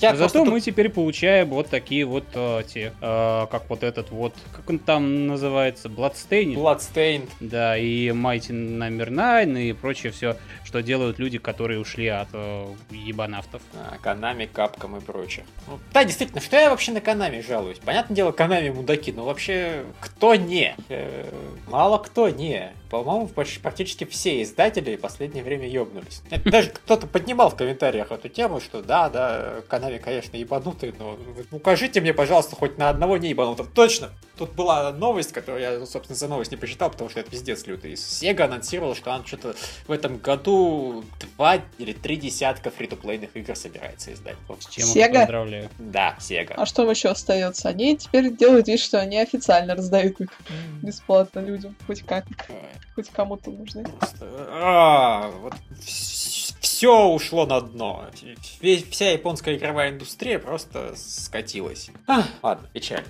Я просто Зато тут- мы теперь получаем вот такие вот э, те, э, как вот этот вот, как он там называется, Bloodstained. Bloodstained. Да, и Mighty Number 9 и прочее все, что делают люди, которые ушли от э, ебанавтов. А, Канами, Капком и прочее. Ну, да, действительно, что я вообще на Канами жалуюсь? Понятное дело, Канами мудаки, но вообще кто не? Э, мало кто не. По-моему, практически все издатели в последнее время ёбнулись. Это Даже кто-то поднимал в комментариях эту тему, что да, да, Канами, конечно, ебанутые, но укажите мне, пожалуйста, хоть на одного не ебанутого. Точно! Тут была новость, которую я, собственно, за новость не посчитал, потому что это пиздец лютый. Sega анонсировала, что она что-то в этом году два или три десятка фри-то-плейных игр собирается издать. Вот. С чем Сега? их поздравляю. Да, Sega. А что еще остается? Они теперь делают вид, что они официально раздают их бесплатно людям. Хоть как, хоть кому-то нужны. Просто... А, вот все ушло на дно. Весь- Вся японская игровая индустрия просто скатилась. А, ладно, печаль.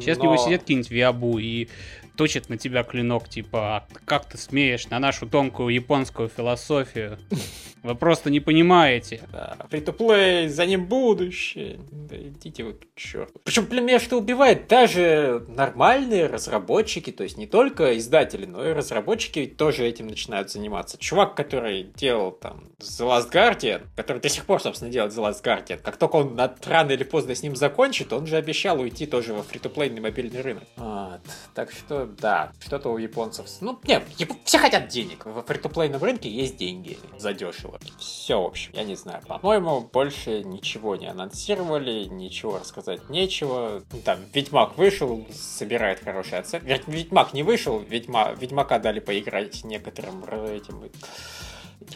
Сейчас Но- него сидит какие-нибудь виабу и точит на тебя клинок, типа, «А как ты смеешь на нашу тонкую японскую философию? [laughs] Вы просто не понимаете. Да, фри-то-плей, за ним будущее. Да идите вы к черту. Причем, блин, меня что убивает, даже нормальные разработчики, то есть не только издатели, но и разработчики ведь тоже этим начинают заниматься. Чувак, который делал там The Last Guardian, который до сих пор, собственно, делает The Last Guardian, как только он на- рано или поздно с ним закончит, он же обещал уйти тоже во фри-то-плейный мобильный рынок. Вот. Так что, да, что-то у японцев... Ну, нет, все хотят денег. Во фри-то-плейном рынке есть деньги задешево. Все, в общем, я не знаю. По-моему, больше ничего не анонсировали, ничего рассказать нечего. Ну, Там, Ведьмак вышел, собирает хорошие оценки. Ведь Ведьмак не вышел, Ведьма... Ведьмака дали поиграть некоторым этим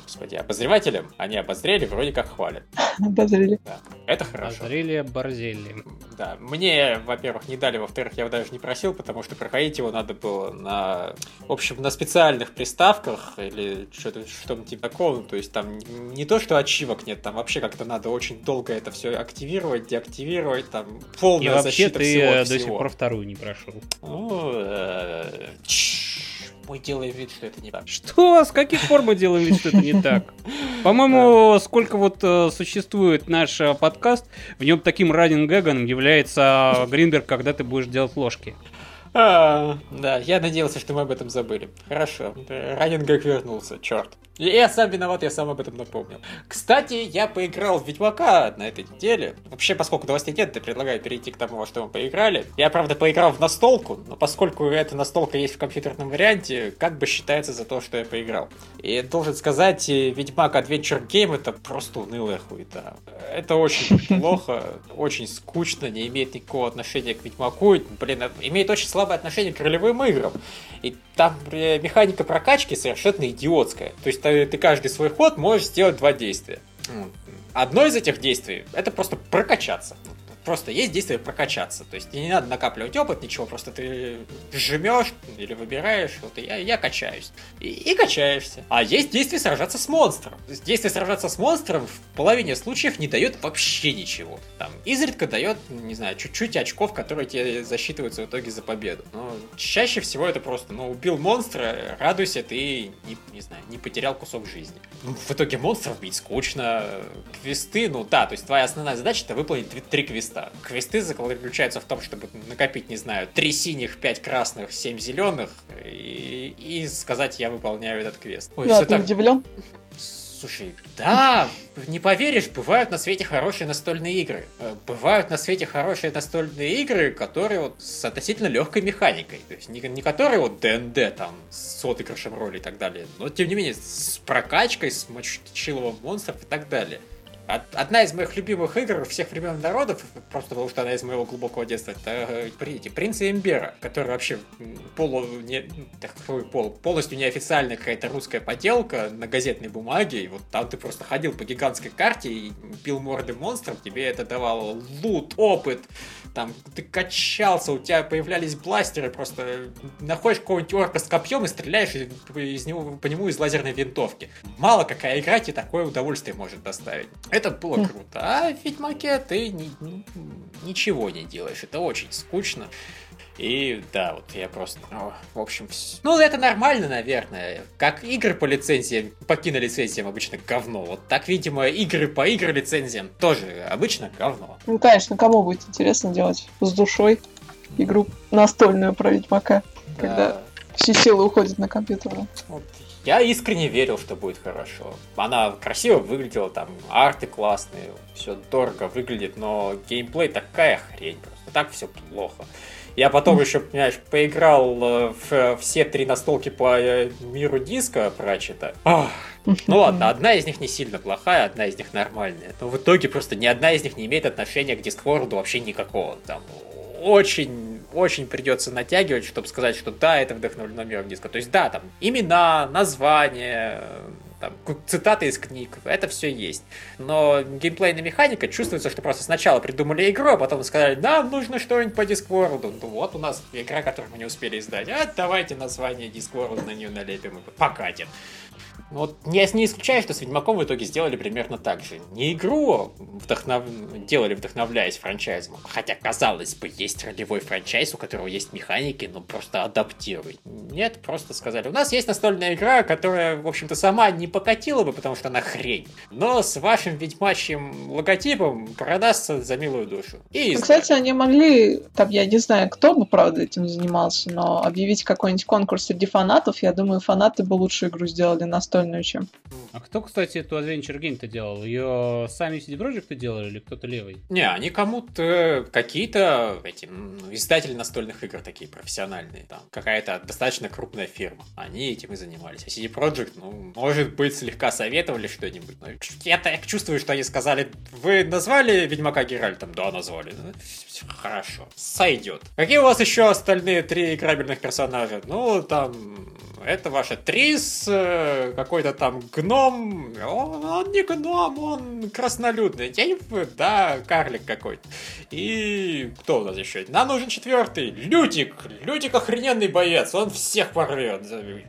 господи, обозревателям, они обозрели, вроде как хвалят. [laughs] Обозрели. Да, это хорошо. Обозрели, борзели. Да, мне, во-первых, не дали, во-вторых, я его даже не просил, потому что проходить его надо было на, в общем, на специальных приставках или что-то что типа такого, то есть там не то, что ачивок нет, там вообще как-то надо очень долго это все активировать, деактивировать, там полная И вообще защита ты всего, э, до всего. сих пор вторую не прошел. Ну, э, чш, мы делаем вид, что это не так. Что? С каких пор мы делаем вид, что это не так? [laughs] По-моему, сколько вот э, существует наш э, подкаст, в нем таким раннинг является Гринберг, когда ты будешь делать ложки. А, да, я надеялся, что мы об этом забыли. Хорошо, Раннингак вернулся, черт. Я сам виноват, я сам об этом напомнил. Кстати, я поиграл в Ведьмака на этой неделе. Вообще, поскольку новостей нет, я предлагаю перейти к тому, во что мы поиграли. Я, правда, поиграл в настолку, но поскольку эта настолка есть в компьютерном варианте, как бы считается за то, что я поиграл. И должен сказать, э, Ведьмак Adventure Game это просто унылая хуета. Это очень плохо, [laughs] очень скучно, не имеет никакого отношения к Ведьмаку. Блин, имеет очень слабое отношение к ролевым играм. И там механика прокачки совершенно идиотская. То есть ты, ты каждый свой ход можешь сделать два действия. Одно из этих действий это просто прокачаться. Просто есть действие прокачаться. То есть не надо накапливать опыт, ничего, просто ты жмешь или выбираешь, вот и я, я качаюсь. И, и качаешься. А есть действие сражаться с монстром. Действие сражаться с монстром в половине случаев не дает вообще ничего. Там изредка дает, не знаю, чуть-чуть очков, которые тебе засчитываются в итоге за победу. Но чаще всего это просто, ну, убил монстра, радуйся, ты, не, не знаю, не потерял кусок жизни. Ну, В итоге монстров бить скучно. Квесты, ну да, то есть твоя основная задача это выполнить три квеста. Квесты заключаются в том, чтобы накопить, не знаю, три синих, пять красных, семь зеленых и, и сказать, я выполняю этот квест. Ой, Да, ты так- удивлен? Слушай, да, не поверишь, бывают на свете хорошие настольные игры. Э, Бывают на свете хорошие настольные игры, которые вот с относительно легкой механикой. То есть не, не которые вот ДНД там с отыгрышем роли и так далее, но тем не менее с прокачкой, с мочиловым монстров и так далее. Од- Одна из моих любимых игр всех времен и народов, просто потому что она из моего глубокого детства, это э, эти, Принцы Эмбера, который вообще полу, не, такой пол, полностью неофициальная какая-то русская поделка на газетной бумаге, и вот там ты просто ходил по гигантской карте и бил морды монстров, тебе это давало лут, опыт, там ты качался, у тебя появлялись бластеры, просто находишь какого-нибудь орка с копьем и стреляешь из него, по нему из лазерной винтовки. Мало какая игра тебе такое удовольствие может доставить. Это было Хм. круто. А в Ведьмаке ты ни- ни- ничего не делаешь. Это очень скучно. И да, вот я просто... о, в общем, вс- ну это нормально, наверное. Как игры по лицензиям, по кинолицензиям обычно говно. Вот так, видимо, игры по игры лицензиям тоже обычно говно. Ну, конечно, кому будет интересно делать с душой игру настольную про Ведьмака, когда Да. все силы уходят на компьютерную. Вот Я искренне верил, что будет хорошо. Она красиво выглядела, там арты классные, все дорого выглядит, но геймплей такая хрень просто. Так все плохо. Я потом еще, понимаешь, поиграл э, в все три настолки по э, миру диска прачета. Ах, ну ладно, одна из них не сильно плохая, одна из них нормальная. Но в итоге просто ни одна из них не имеет отношения к Discworld вообще никакого. Там очень, очень придется натягивать, чтобы сказать, что да, это вдохновлено миром диска. То есть да, там имена, названия, там, цитаты из книг, это все есть. Но геймплейная механика чувствуется, что просто сначала придумали игру, а потом сказали, нам нужно что-нибудь по Discworld. Ну вот у нас игра, которую мы не успели издать. А давайте название Discworld на нее налепим и покатим. Вот я не исключаю, что с Ведьмаком в итоге сделали примерно так же. Не игру вдохнов... делали, вдохновляясь франчайзом. Хотя, казалось бы, есть ролевой франчайз, у которого есть механики, но просто адаптируй. Нет, просто сказали, у нас есть настольная игра, которая, в общем-то, сама не покатила бы, потому что она хрень. Но с вашим ведьмачьим логотипом продастся за милую душу. И Ну, Кстати, они могли, там, я не знаю, кто бы, правда, этим занимался, но объявить какой-нибудь конкурс среди фанатов, я думаю, фанаты бы лучшую игру сделали настольную, чем. А кто, кстати, эту Adventure Game-то делал? Ее сами CD Projekt делали или кто-то левый? Не, они кому-то какие-то эти издатели настольных игр такие профессиональные. Там какая-то достаточно крупная фирма. Они этим и занимались. А CD Projekt, ну, может быть, слегка советовали что-нибудь. Но я так чувствую, что они сказали, вы назвали Ведьмака Геральтом? Да, назвали. Ну, хорошо. Сойдет. Какие у вас еще остальные три играбельных персонажа? Ну, там это ваша Трис, э, какой-то там гном, он, он не гном, он краснолюдный, я не... да, карлик какой-то. И кто у нас еще? Нам нужен четвертый, Лютик, Лютик охрененный боец, он всех порвет,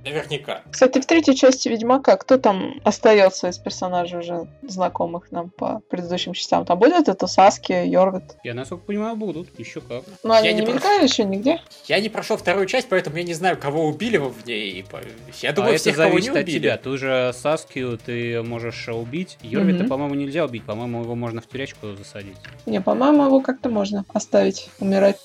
наверняка. Кстати, в третьей части Ведьмака кто там остается из персонажей уже знакомых нам по предыдущим частям? Там будет это Саски, Йорвит? Я, насколько понимаю, будут. Еще как. Но они Я не не мелькали еще нигде? Я не прошел вторую часть, поэтому я не знаю, кого убили в ней. И по- Я а думаю, это всех, кого не зависит от убили. тебя. Ты же Саскию ты можешь убить. Йорвита, Мгм. по-моему, нельзя убить. По-моему, его можно в тюрячку засадить. Не, по-моему, его как-то можно оставить умирать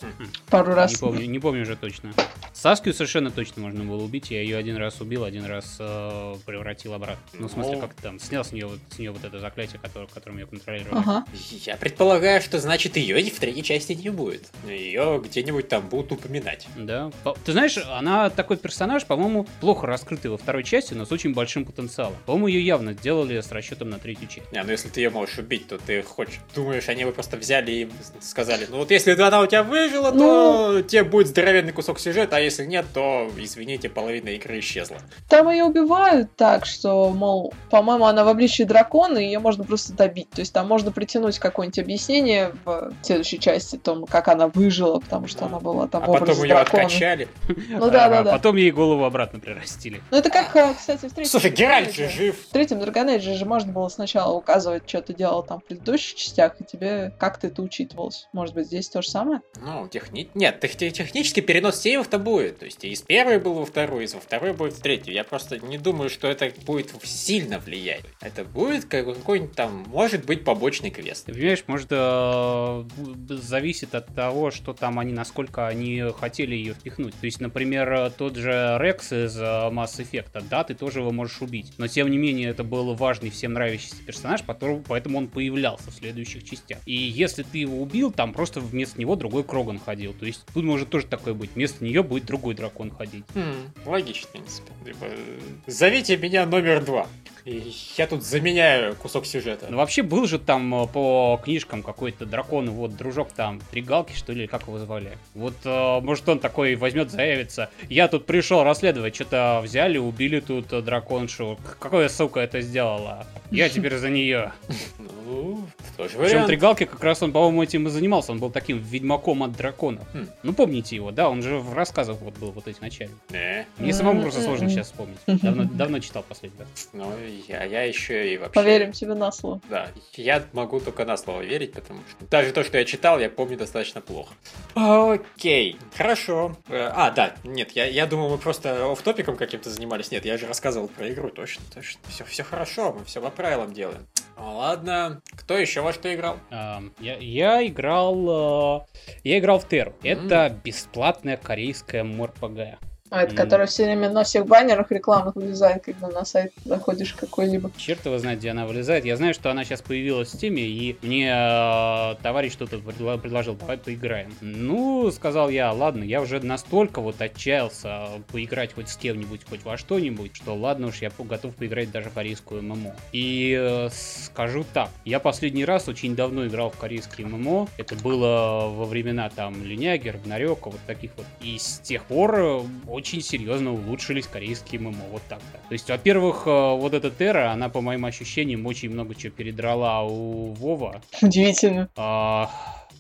пару раз. Не помню, не помню уже точно. Саскию совершенно точно можно было убить. Я ее один раз убил, один раз э, превратил обратно. Ну, в смысле, как там, снял с нее, вот, с нее вот это заклятие, которое, которым я контролировал. Ага. Я предполагаю, что значит ее в третьей части не будет. Ее где-нибудь там будут упоминать. Да. Ты знаешь, она такой персонаж, по-моему, плохо раскрытый во второй части, но с очень большим потенциалом. По-моему, ее явно сделали с расчетом на третью часть. Не, ну если ты ее можешь убить, то ты хочешь, думаешь, они бы просто взяли и сказали, ну вот если она у тебя выжила, то тебе будет здоровенный кусок сюжета, а если нет, то, извините, половина игры исчезла. Там ее убивают так, что, мол, по-моему, она в обличии дракона, и ее можно просто добить. То есть там можно притянуть какое-нибудь объяснение в следующей части, о том, как она выжила, потому что она была там А потом ее дракона. откачали. Ну да, да, А да. Потом ей голову обратно прирастили. Ну это как, э, кстати, в третьем... Слушай, Геральт же жив. В третьем Age же можно было сначала указывать, что ты делал там в предыдущих частях, и тебе как-то это учитывалось. Может быть, здесь то же самое? Ну, техни... Нет, тех- тех- технически перенос сейвов-то будет. То есть и из первой был во вторую, и во второй будет в третью. Я просто не думаю, что это будет сильно влиять. Это будет как- какой-нибудь там, может быть, побочный квест. Понимаешь, может, э, зависит от того, что там они, насколько они хотели ее впихнуть. То есть, например, э, тот же Рекс из э, Mass Effect, да, ты тоже его можешь убить. Но, тем не менее, это был важный, всем нравящийся персонаж, поэтому он появлялся в следующих частях. И если ты его убил, там просто вместо него другой Кроган ходил. То есть, тут может тоже такое быть. Вместо нее будет другой дракон ходить. Хм, логично, в принципе. Типа, э, Зовите меня номер два. И я тут заменяю кусок сюжета. Ну, вообще, был же там э, по книжкам какой-то дракон, вот, дружок там, три галки, что ли, как его звали. Вот, э, может, он такой возьмет, заявится. Я тут пришел расследовать, что-то взяли, убили тут э, драконшу. Какая сука это сделала? Я теперь за нее. Ну, тоже Причем три галки как раз он, по-моему, этим и занимался. Он был таким ведьмаком от дракона. Хм. Ну, помните его, да? Он же в рассказах вот был вот эти начале. Не, Мне самому просто сложно сейчас вспомнить. Давно, давно читал последний раз. ну, я, я еще и вообще... Поверим тебе на слово. Да, я могу только на слово верить, потому что даже то, что я читал, я помню достаточно плохо. Окей, хорошо. Э, А, да, нет, я, я думал, мы просто офф-топиком каким-то занимались. Нет, я же рассказывал про игру, точно, точно. Все, все хорошо, мы все по правилам делаем. Ладно, кто еще во что играл? А, Я, я играл... э, Я играл в Терру. Это бесплатная корейская МРПГ. А, это М. которая все время на всех баннерах рекламных вылезает, когда на сайт заходишь какой-либо. Черт его знает, где она вылезает. Я знаю, что она сейчас появилась в Steam, и мне э, товарищ что-то предложил, давай поиграем. Ну, сказал я, ладно, я уже настолько вот отчаялся поиграть хоть с кем-нибудь, хоть во что-нибудь, что ладно уж, я готов поиграть даже в корейскую ММО. И э, скажу так, я последний раз очень давно играл в корейские ММО. Это было во времена там Линяги, Рагнарёка, вот таких вот. И с тех пор э, очень серьезно улучшились корейские ММО, вот так-то. То есть, во-первых, э, вот эта Терра, она, по моим ощущениям, очень много чего передрала у Вова. Удивительно. А,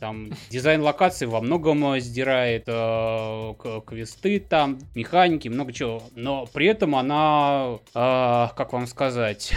Там дизайн локаций во многом э, сдирает э, квесты там, механики, много чего. Но при этом она, э, как вам сказать...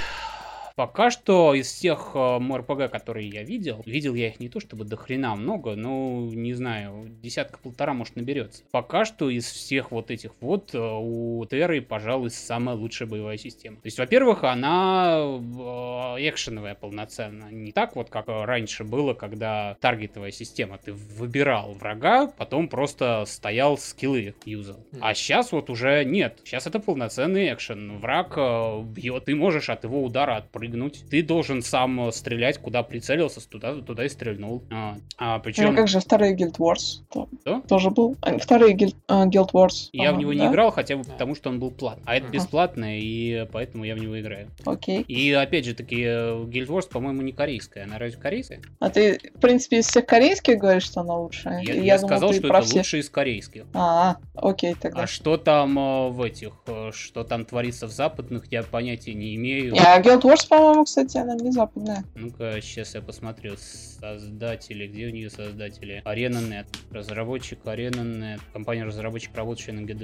Пока что из всех э, МРПГ, которые я видел, видел я их не то чтобы до хрена много, но не знаю, десятка-полтора может наберется. Пока что из всех вот этих вот э, у Терры, пожалуй, самая лучшая боевая система. То есть, во-первых, она э, экшеновая полноценно. Не так вот, как раньше было, когда таргетовая система. Ты выбирал врага, потом просто стоял скиллы юзал. А сейчас вот уже нет. Сейчас это полноценный экшен. Враг бьет, ты можешь от его удара отпрыгнуть, прыгнуть. Ты должен сам стрелять, куда прицелился, туда, туда и стрельнул. А, а Ну, причем... как же второй Guild Wars? То- Что? Тоже был. А, Второй Guild, а, Guild Wars. Я в него не да? играл, хотя бы потому, что он был платный. А это Ага. бесплатно, и поэтому я в него играю. Окей. И опять же таки, э, Guild Wars, по-моему, не корейская. Она разве корейская? А ты, в принципе, из всех корейских говоришь, что она лучшая? Я, Или я думал, сказал, что это все. лучшее из корейских. А, окей, тогда. А что там э, в этих, э, что там творится в западных, я понятия не имею. Не, а Guild Wars, по-моему, кстати, она не западная. Ну-ка, сейчас я посмотрю. Создатели, где у нее создатели? ArenaNet. Разработчик ArenaNet. Компания-разработчик, работающая над Guild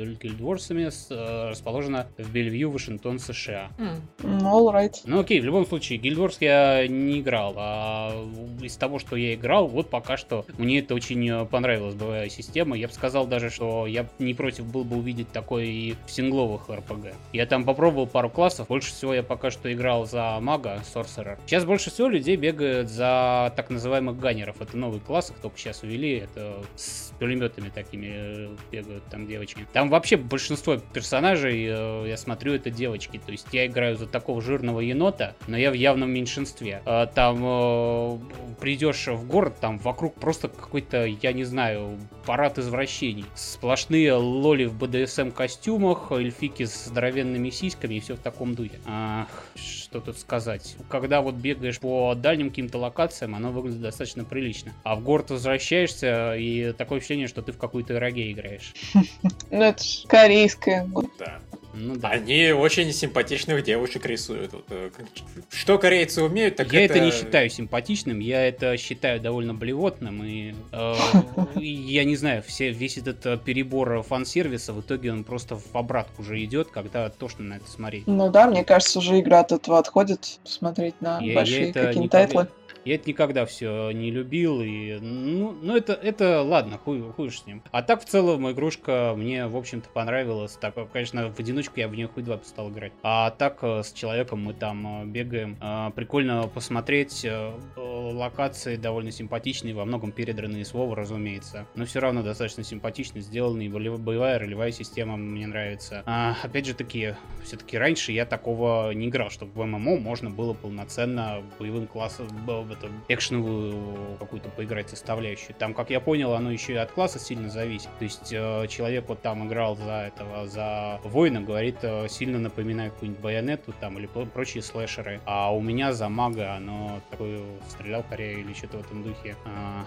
с- э, расположена в Бельвью, Вашингтон, США. Ну, all right. Ну окей, в любом случае, Guild Wars я не играл, а из того, что я играл, вот пока что мне это очень э, понравилась боевая система. Я бы сказал даже, что я не против был бы увидеть такое и в сингловых RPG. Я там попробовал пару классов, больше всего я пока что играл за мага, Sorcerer. Сейчас больше всего людей бегают за так называемых ганнеров. Это новый класс, только сейчас увели, это с пулеметами такими э, бегают там девочки. Там вообще большинство персонажей, э, я смотрю, это девочки. То есть я играю за такого жирного енота, но я в явном меньшинстве. А, Там э, придешь в город, там вокруг просто какой-то, я не знаю, парад извращений. Сплошные лоли в БДСМ костюмах, эльфики с здоровенными сиськами и все в таком духе. Ах, что тут сказать. Когда вот бегаешь по дальним каким-то локациям, оно выглядит достаточно прилично. А в город возвращаешься, и такое ощущение, что ты в какой-то роге играешь. [laughs] Ну, это ж корейская. Да. Ну да. Они очень симпатичных девушек рисуют. Вот, э, Что корейцы умеют, так я это... не считаю симпатичным, я это считаю довольно блевотным, и э, [laughs] я не знаю, все, весь этот э, перебор фан-сервиса, в итоге он просто в обратку уже идет, когда тошно на это смотреть. Ну да, мне кажется, уже игра от этого отходит, смотреть на Я- большие это какие-то тайтлы. Я это никогда все не любил, и, ну, ну это, это ладно, хуй, хуй с ним. А так, в целом, игрушка мне, в общем-то, понравилась. Так, конечно, в одиночку я в нее хуй два стал играть. А так, э, с человеком мы там э, бегаем. Э, Прикольно посмотреть. Локации довольно симпатичные, во многом передранные с Вова, разумеется. Но все равно достаточно симпатично сделанные. Боевая ролевая система мне нравится. А, опять же таки, все-таки раньше я такого не играл, чтобы в ММО можно было полноценно боевым классом, эту экшеновую какую-то поиграть составляющую. Там, как я понял, оно еще и от класса сильно зависит. То есть э, человек вот там играл за этого, за воина, говорит, э, сильно напоминает какую-нибудь байонету там или про- прочие слэшеры. А у меня за мага оно такое стрелял Корея или что-то в этом духе. А,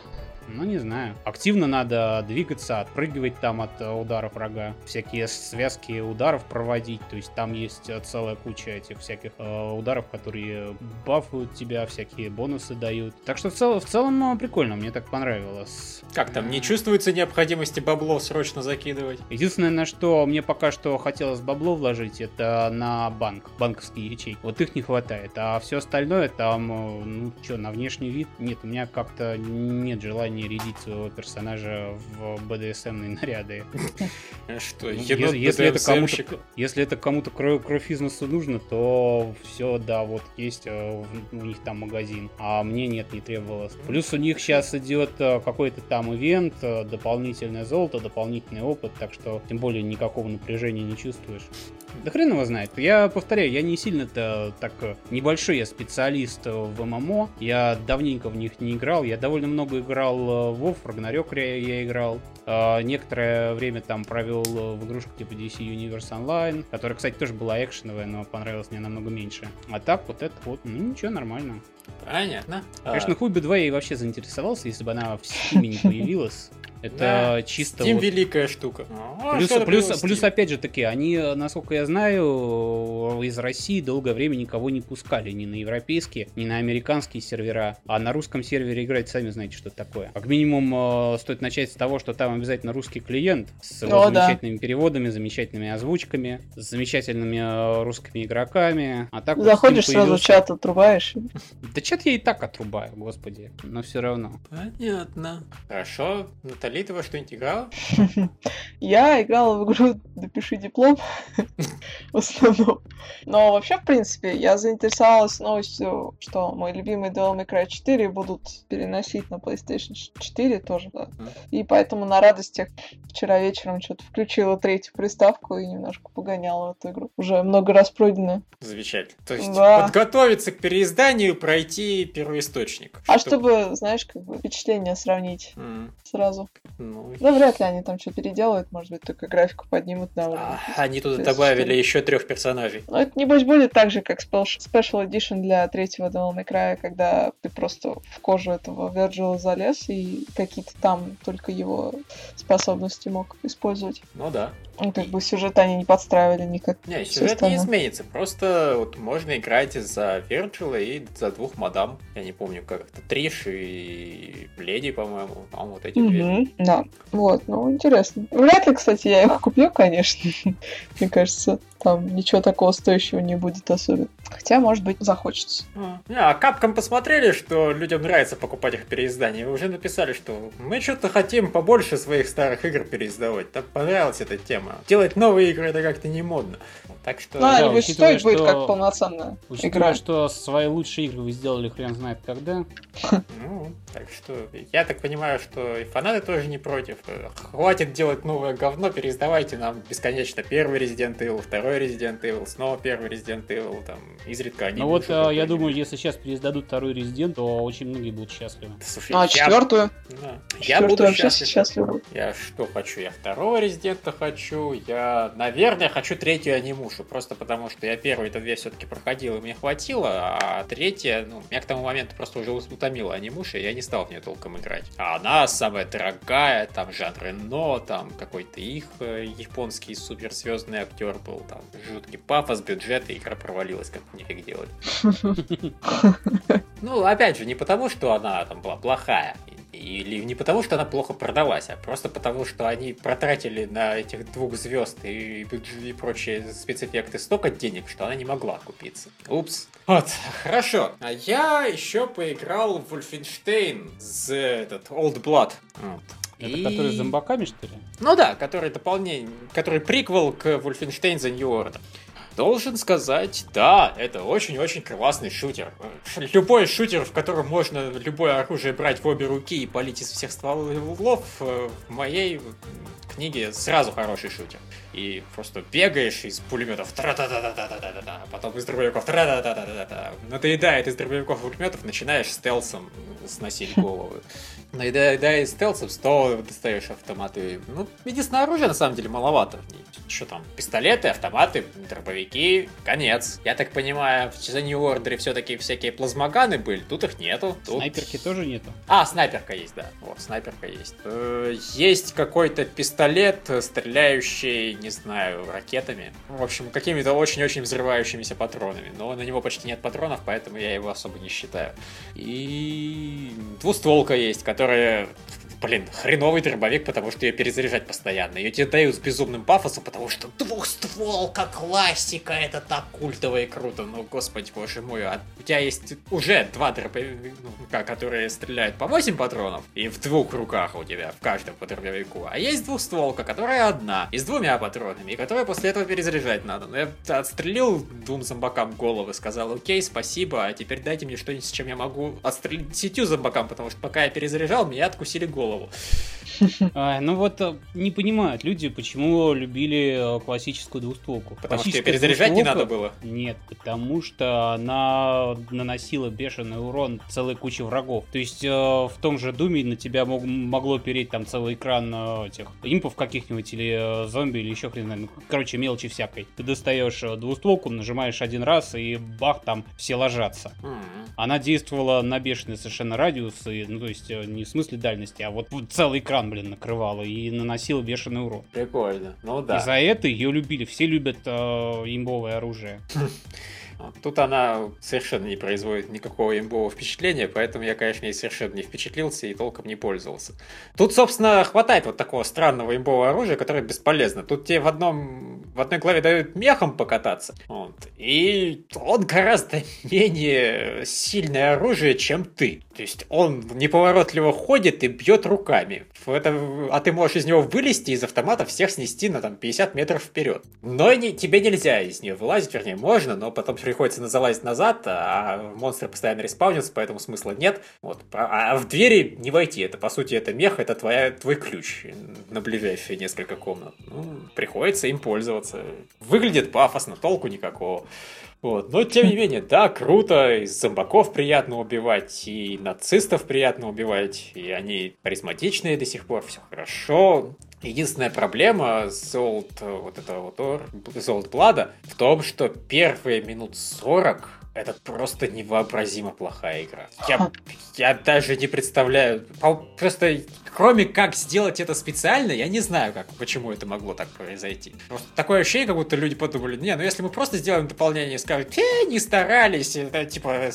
ну, не знаю. Активно надо двигаться, отпрыгивать там от э, ударов врага. Всякие связки ударов проводить. То есть там есть э, целая куча этих всяких э, ударов, которые бафуют тебя, всякие бонусы дают. Так что в, цел- в целом э, прикольно, мне так понравилось. Как там, не чувствуется необходимости бабло срочно закидывать? Единственное, на что мне пока что хотелось бабло вложить, это на банк, банковские ячейки. Вот их не хватает. А все остальное там, э, ну что, на внешний вид, нет, у меня как-то нет желания рядить своего персонажа в БДСМные наряды. [laughs] Что, Ну, если, это кому-то, если это кому-то кровь, из нужно, то все, да, вот есть э, у них там магазин, а мне нет, не требовалось. Плюс у них сейчас идет э, какой-то там ивент, э, дополнительное золото, дополнительный опыт, так что тем более никакого напряжения не чувствуешь. Да хрен его знает. Я повторяю, я не сильно-то так э, небольшой я специалист в ММО. Я давненько в них не играл. Я довольно много играл в WoW, Ragnarok я, играл. Некоторое время там провел в игрушку типа DC Universe Online, которая, кстати, тоже была экшеновая, но понравилась мне намного меньше. А так вот это вот, ну ничего, нормально. Понятно. А, Конечно, Хуби 2 я и вообще заинтересовался, если бы она в Steam не появилась. Это да, чисто Steam вот- великая штука. А, Плюс, плюс, плюс, Steam. опять же таки, они, насколько я знаю, из России долгое время никого не пускали ни на европейские, ни на американские сервера. А на русском сервере играть, сами знаете, что это такое. Как минимум, э, стоит начать с того, что там обязательно русский клиент с его О, да. замечательными переводами, замечательными озвучками, с замечательными э, русскими игроками. А так вот Заходишь, Steam сразу появился- чат отрубаешь. Да чат я и так отрубаю, господи. Но все равно. Понятно. Хорошо, Натали, Али, ты во что-нибудь играла? [laughs] Я играла в игру «Допиши диплом» [laughs] в основном. Но вообще, в принципе, я заинтересовалась новостью, что мой любимый Devil May Cry 4 будут переносить на PlayStation 4 тоже, да. И поэтому на радостях вчера вечером что-то включила третью приставку и немножко погоняла эту игру. Уже много раз пройдено. Замечательно. То есть Да. подготовиться к переизданию, пройти первоисточник. А Чтоб- чтобы, знаешь, как бы впечатление сравнить М, сразу. Ну, Да вряд ли они там что переделают, может быть, только графику поднимут на уровень. а, они туда добавили еще трех персонажей. Ну, это, небось, будет так же, как Special Edition для третьего Devil May Cry, когда ты просто в кожу этого Верджила залез и какие-то там только его способности мог использовать. Ну да. Ну, как бы сюжет они не подстраивали никак. Не, сюжет не изменится. Просто вот можно играть за Верджила и за двух мадам. Я не помню, как это. Триш и Леди, по-моему. По-моему, вот эти две. Мгм, Да. Вот, ну, интересно. Вряд ли, кстати, я их куплю, конечно. [laughs] Мне кажется, там ничего такого стоящего не будет особенно. Хотя, может быть, захочется. А, а капком посмотрели, что людям нравится покупать их переиздания, и уже написали, что мы что-то хотим побольше своих старых игр переиздавать. Так понравилась эта тема. Делать новые игры это как-то не модно. Так что... Ну, а да, учитывая, стоить будет как полноценная Учитывая, игра. что свои лучшие игры вы сделали хрен знает когда. Ну, так что я так понимаю, что и фанаты тоже не против. Хватит делать новое говно, переиздавайте нам бесконечно первый Resident Evil, второй Resident Evil, снова первый Resident Evil, там, изредка они... Но вот э, я думаю, если сейчас переиздадут второй Резидент, то очень многие будут счастливы. Слушай, Ну, а я- четвертую? Да. Я буду вообще счастлив. Я что хочу? Я второго резидента хочу. Я, наверное, хочу третью анимушу. Просто потому, что я первый-то две все-таки проходил, и мне хватило. А третья, ну, меня к тому моменту просто уже утомила анимуша, и я не стал в нее толком играть. А она самая дорогая, там Жан Рено, там какой-то их э, японский суперзвездный актер был. Там жуткий пафос, бюджет, и игра провалилась, как нифиг делать. [laughs] Ну, опять же, не потому, что она там была плохая, или не потому, что она плохо продалась, а просто потому, что они протратили на этих двух звезд и, и прочие спецэффекты столько денег, что она не могла купиться. Упс. Вот, хорошо. А я еще поиграл в Wolfenstein с этот Old Blood. Вот. Это И- который с зомбаками, что ли? ну да, который дополнение, который приквел к Wolfenstein The New Order. Должен сказать, да, это очень-очень классный шутер. Любой шутер, в котором можно любое оружие брать в обе руки и палить из всех стволов, э, в моей книге сразу хороший шутер. И просто бегаешь из пулеметов, тра-та-та-та-та-та-та-та, а потом из дробовиков, тра-та-та-та-та-та. Надоедает из дробовиков и пулеметов, начинаешь стелсом сносить головы. Надоедает стелсом, снова достаешь автоматы. Ну, единственное оружие на самом деле маловато. Что там, пистолеты, автоматы, дробовики, конец. Я так понимаю, в The New Order все-таки всякие плазмоганы были, тут их нету. Тут... Снайперки тоже нету. А, снайперка есть, да. Вот, снайперка есть. Э, Есть какой-то пистолет, стреляющий, не знаю, ракетами. В общем, какими-то очень-очень взрывающимися патронами. Но на него почти нет патронов, поэтому я его особо не считаю. И двустволка есть, которая которая Блин, хреновый дробовик, потому что ее перезаряжать постоянно. Ее тебе дают с безумным пафосом, потому что двухстволка, классика, это так культово и круто. Ну, господи, боже мой, а у тебя есть уже два дробовика, которые стреляют по 8 патронов, и в двух руках у тебя, в каждом по дробовику. А есть двухстволка, которая одна, и с двумя патронами, и которая после этого перезаряжать надо. Ну, я отстрелил двум зомбакам головы, сказал, окей, спасибо, а теперь дайте мне что-нибудь, с чем я могу отстрелить десятью зомбакам, потому что пока я перезаряжал, меня откусили голову. Ай, ну вот э, не понимают люди, почему любили э, классическую двустволку. Потому что ее перезаряжать не надо было. Нет, потому что она наносила бешеный урон целой куче врагов. То есть э, в том же Думе на тебя мог- могло переть там целый экран э, этих импов каких-нибудь или э, зомби или еще хрен знает. Ну, короче, мелочи всякой. Ты достаешь э, двустволку, нажимаешь один раз и бах, там все ложатся. Она действовала на бешеный совершенно радиус, и, ну то есть не в смысле дальности, а вот целый экран, блин, накрывала и наносила бешеный урон. Прикольно. Ну И да. за это ее любили. Все любят э, имбовое оружие. [laughs] Тут она совершенно не производит никакого имбового впечатления, поэтому я, конечно, ей совершенно не впечатлился и толком не пользовался. Тут, собственно, хватает вот такого странного имбового оружия, которое бесполезно. Тут тебе в, одном, в одной главе дают мехом покататься, вот, и он гораздо [laughs] менее сильное оружие, чем ты. То есть он неповоротливо ходит и бьет руками. Это, а ты можешь из него вылезти из автомата всех снести на там 50 метров вперед. Но не, тебе нельзя из нее вылазить, вернее, можно, но потом приходится залазить назад, а монстры постоянно респаунятся, поэтому смысла нет. Вот. А, а в двери не войти. Это, по сути, это мех, это твоя, твой ключ на ближайшие несколько комнат. Ну, приходится им пользоваться. Выглядит пафосно, толку никакого. Вот. Но, тем не менее, да, круто, и зомбаков приятно убивать, и нацистов приятно убивать, и они харизматичные до сих пор, все хорошо. Единственная проблема Золот, вот этого вот Золот Блада в том, что первые минут 40 это просто невообразимо плохая игра. Я, я даже не представляю. Просто кроме как сделать это специально, я не знаю, как, почему это могло так произойти. Просто такое ощущение, как будто люди подумали, не, ну если мы просто сделаем дополнение и скажем, э, не старались, это типа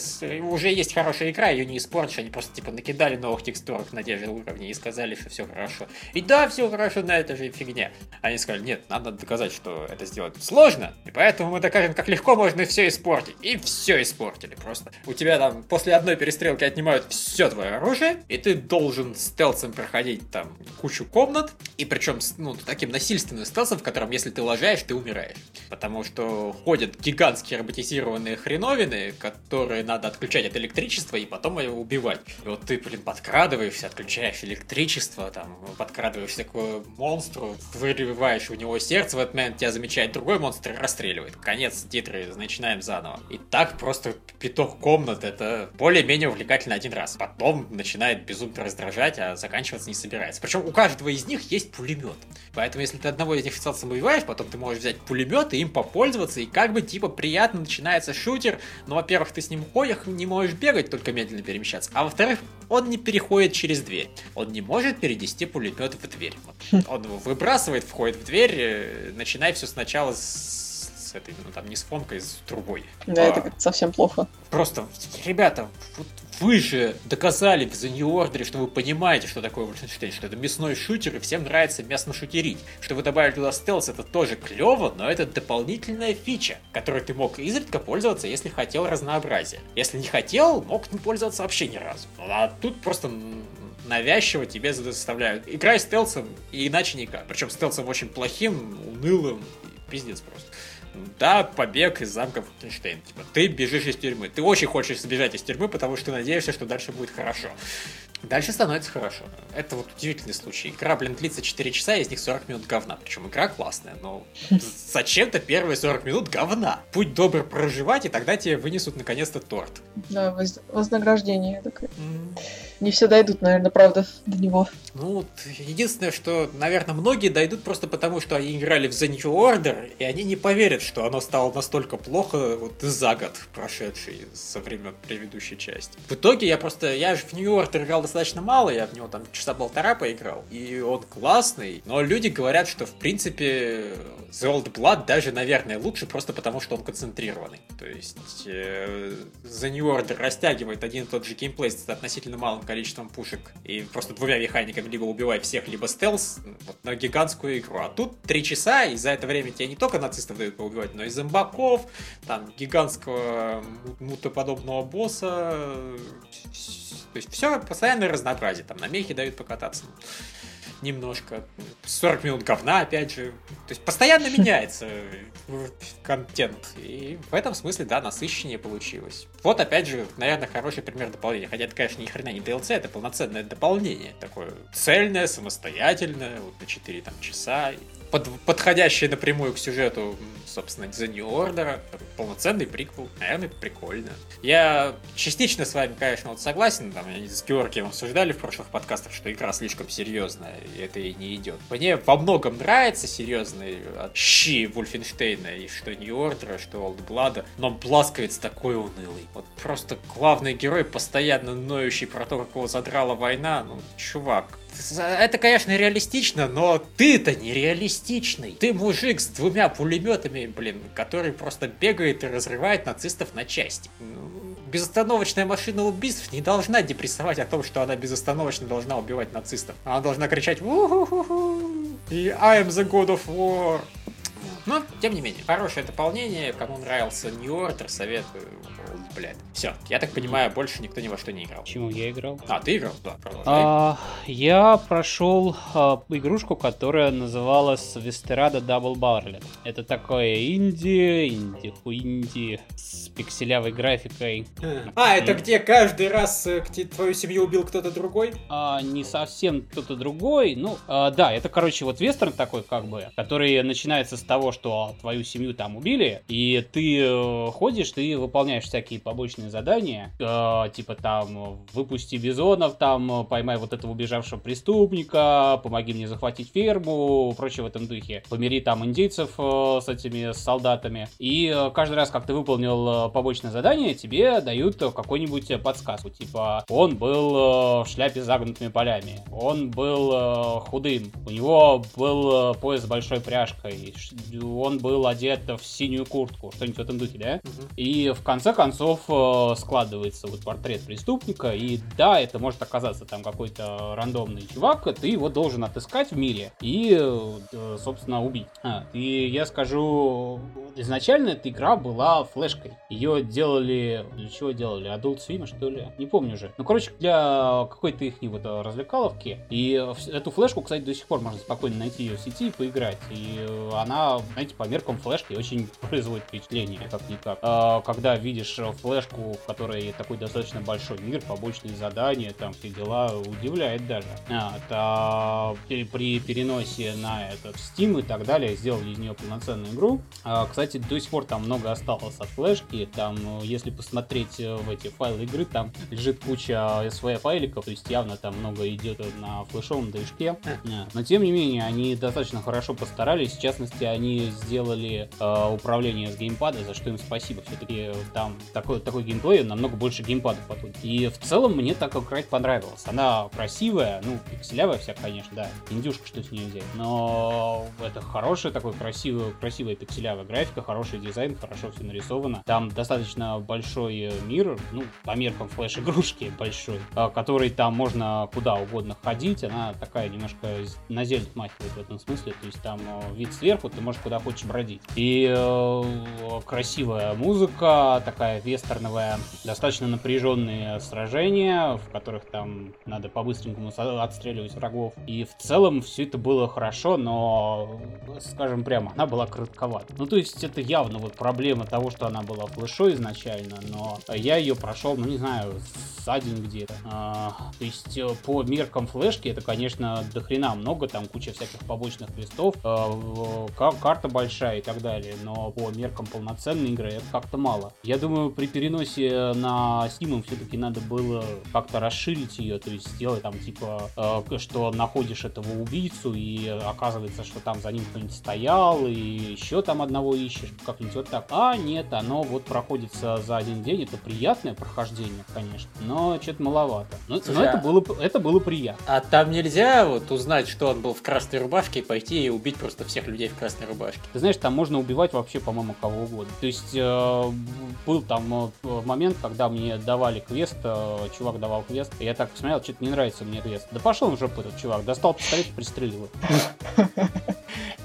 уже есть хорошая игра, ее не испортишь, они просто типа накидали новых текстурок на те же уровни и сказали, что все хорошо. И да, все хорошо, на это же фигня. Они сказали, нет, надо доказать, что это сделать сложно, и поэтому мы докажем, как легко можно все испортить. И все испортили просто. У тебя там после одной перестрелки отнимают все твое оружие, и ты должен стелсом проходить там кучу комнат, и причем ну, таким насильственным стелсом, в котором если ты лажаешь, ты умираешь. Потому что ходят гигантские роботизированные хреновины, которые надо отключать от электричества и потом его убивать. И вот ты, блин, подкрадываешься, отключаешь электричество, там, подкрадываешься к монстру, вырываешь у него сердце, в этот момент тебя замечает другой монстр и расстреливает. Конец титры, начинаем заново. И так просто пяток комнат, это более-менее увлекательно один раз. Потом начинает безумно раздражать, а заканчивается официалс не собирается. Причем у каждого из них есть пулемет. Поэтому, если ты одного из них официалцев убиваешь, потом ты можешь взять пулемет и им попользоваться, и как бы типа приятно начинается шутер. Но, во-первых, ты с ним ходишь, не можешь бегать, только медленно перемещаться. А во-вторых, он не переходит через дверь. Он не может перенести пулемет в дверь. Он выбрасывает, входит в дверь, э, начинай все сначала с, с этой, ну там не с фонкой, с трубой. Да, а, это совсем плохо. Просто, ребята, вот вы же доказали в The New Order, что вы понимаете, что такое Wolfenstein, что это мясной шутер, и всем нравится мясно шутерить. Что вы добавили туда стелс, это тоже клево, но это дополнительная фича, которой ты мог изредка пользоваться, если хотел разнообразия. Если не хотел, мог не пользоваться вообще ни разу. А тут просто навязчиво тебе заставляют. Играй стелсом, и иначе никак. Причем стелсом очень плохим, унылым, пиздец просто. Да, побег из замка Франкенштейн. Типа, ты бежишь из тюрьмы. Ты очень хочешь сбежать из тюрьмы, потому что надеешься, что дальше будет хорошо. Дальше становится хорошо. Это вот удивительный случай. Игра, блин, длится 4 часа, из них 40 минут говна. Причем игра классная, но [laughs] зачем-то первые 40 минут говна? Будь добр проживать, и тогда тебе вынесут наконец-то торт. Да, воз- вознаграждение такое. Mm. Не все дойдут, наверное, правда, до него. Ну, единственное, что, наверное, многие дойдут просто потому, что они играли в The New Order, и они не поверят, что оно стало настолько плохо вот за год прошедший со времен предыдущей части. В итоге я просто, я же в New Order играл достаточно мало, я в него там часа полтора поиграл, и он классный, но люди говорят, что в принципе The Old Blood даже, наверное, лучше просто потому, что он концентрированный. То есть э, The New Order растягивает один и тот же геймплей с относительно малым количеством пушек и просто двумя механиками либо убивай всех, либо стелс вот, на гигантскую игру. А тут три часа, и за это время тебе не только нацистов дают поубивать, но и зомбаков, там гигантского мутоподобного босса, то есть все постоянное разнообразие. Там на мехе дают покататься немножко. 40 минут говна, опять же. То есть постоянно [laughs] меняется контент. И в этом смысле, да, насыщеннее получилось. Вот, опять же, наверное, хороший пример дополнения. Хотя это, конечно, ни хрена не DLC, это полноценное дополнение. Такое цельное, самостоятельное, вот на 4 там, часа под, подходящий напрямую к сюжету, собственно, The New Order, полноценный приквел, наверное, прикольно. Я частично с вами, конечно, вот согласен, там, с Георгием обсуждали в прошлых подкастах, что игра слишком серьезная, и это и не идет. Мне во многом нравится серьезный щи Вульфенштейна, и что New Order, что Old Blood, но Бласковец такой унылый. Вот просто главный герой, постоянно ноющий про то, как его задрала война, ну, чувак, это, конечно, реалистично, но ты-то нереалистичный. Ты мужик с двумя пулеметами, блин, который просто бегает и разрывает нацистов на части. Ну, безостановочная машина убийств не должна депрессовать о том, что она безостановочно должна убивать нацистов. Она должна кричать «У-ху-ху-ху!» и «I am the God of War!» Но, тем не менее, хорошее дополнение. Кому нравился New Order, советую. Блядь. Все, я так понимаю, больше никто ни во что не играл. Почему я играл? А, ты играл? Да, продолжай. А, я прошел а, игрушку, которая называлась Вестерада Double Barrel. Это такое инди, инди, инди с пикселявой графикой. А, это где каждый раз э, где твою семью убил кто-то другой? А, не совсем кто-то другой. Ну, а, да, это, короче, вот вестерн такой, как бы, который начинается с того, что твою семью там убили, и ты э, ходишь, ты выполняешь всякие побочные задания, э, типа там выпусти бизонов, там поймай вот этого убежавшего преступника, помоги мне захватить ферму, прочее в этом духе. Помири там индейцев э, с этими солдатами. И э, каждый раз, как ты выполнил э, побочное задание, тебе дают какую-нибудь подсказку. Типа, он был э, в шляпе с загнутыми полями, он был э, худым, у него был э, пояс с большой пряжкой, он был одет в синюю куртку, что-нибудь в этом духе, да? И в конце концов э, складывается вот портрет преступника, и да, это может оказаться там какой-то рандомный чувак, ты его должен отыскать в мире и, э, собственно, убить. А, и я скажу, изначально эта игра была флешкой. Ее делали, для чего делали? Adult Swim, что ли? Не помню уже. Ну, короче, для какой-то их вот э, развлекаловки. И эту флешку, кстати, до сих пор можно спокойно найти ее в сети и поиграть. И она, знаете, по меркам флешки очень [laughs] производит впечатление, как-никак. А, Когда видишь флешку, в которой такой достаточно большой мир, побочные задания, там все дела, удивляет даже. А, та- при, переносе на этот Steam и так далее сделали из нее полноценную игру. А, Кстати, до сих пор там много осталось от флешки. Там, э, если посмотреть э, в эти файлы игры, там лежит куча SV файликов, то есть явно там много идет на флешовом движке. А, Но тем не менее, они достаточно хорошо постарались. В частности, они сделали э, управление с геймпада, за что им спасибо. Все-таки там такой, такой геймплей, намного больше геймпада потом. И в целом мне так играть понравилось. Она красивая, ну, пикселявая вся, конечно, да. Индюшка, что с ней взять. Но это хорошая такой красивая, красивая пикселявая графика, хороший дизайн, хорошо все нарисовано. Там достаточно большой э, мир, ну, по меркам флеш-игрушки [laughs] большой, а, который там можно куда угодно ходить. Она такая немножко на зелень махивает в этом смысле. То есть там э, вид сверху, ты можешь куда хочешь бродить. И э, красивая музыка, такая вестерновая, достаточно напряженные сражения, в которых там надо по-быстренькому отстреливать врагов. И в целом все это было хорошо, но, скажем прямо, она была коротковата. Ну, то есть это явно вот проблема того, что она была флешой изначально, но я ее прошел, ну, не знаю, один где-то. А, то есть э, по меркам флешки это, конечно, до хрена много, там куча всяких побочных листов, ка- карта большая и так далее, но по меркам полноценной игры это как-то мало. Я думаю, при переносе на Steam все-таки надо было как-то расширить ее, то есть сделать там типа, э, что находишь этого убийцу и оказывается, что там за ним кто-нибудь стоял и еще там одного ищешь, как-нибудь вот так. А нет, оно вот проходится за один день, это приятное прохождение, конечно, но что-то маловато. Но, но Слушай, это, а- было, это было приятно. А там нельзя вот узнать, что он был в красной рубашке, и пойти и убить просто всех людей в красной рубашке. Ты знаешь, там можно убивать вообще, по-моему, кого угодно. То есть э, был там э, момент, когда мне давали квест, э, чувак давал квест, я так посмотрел, что-то не нравится мне квест. Да пошел он в жопу этот чувак, достал пистолет и пристрелил его.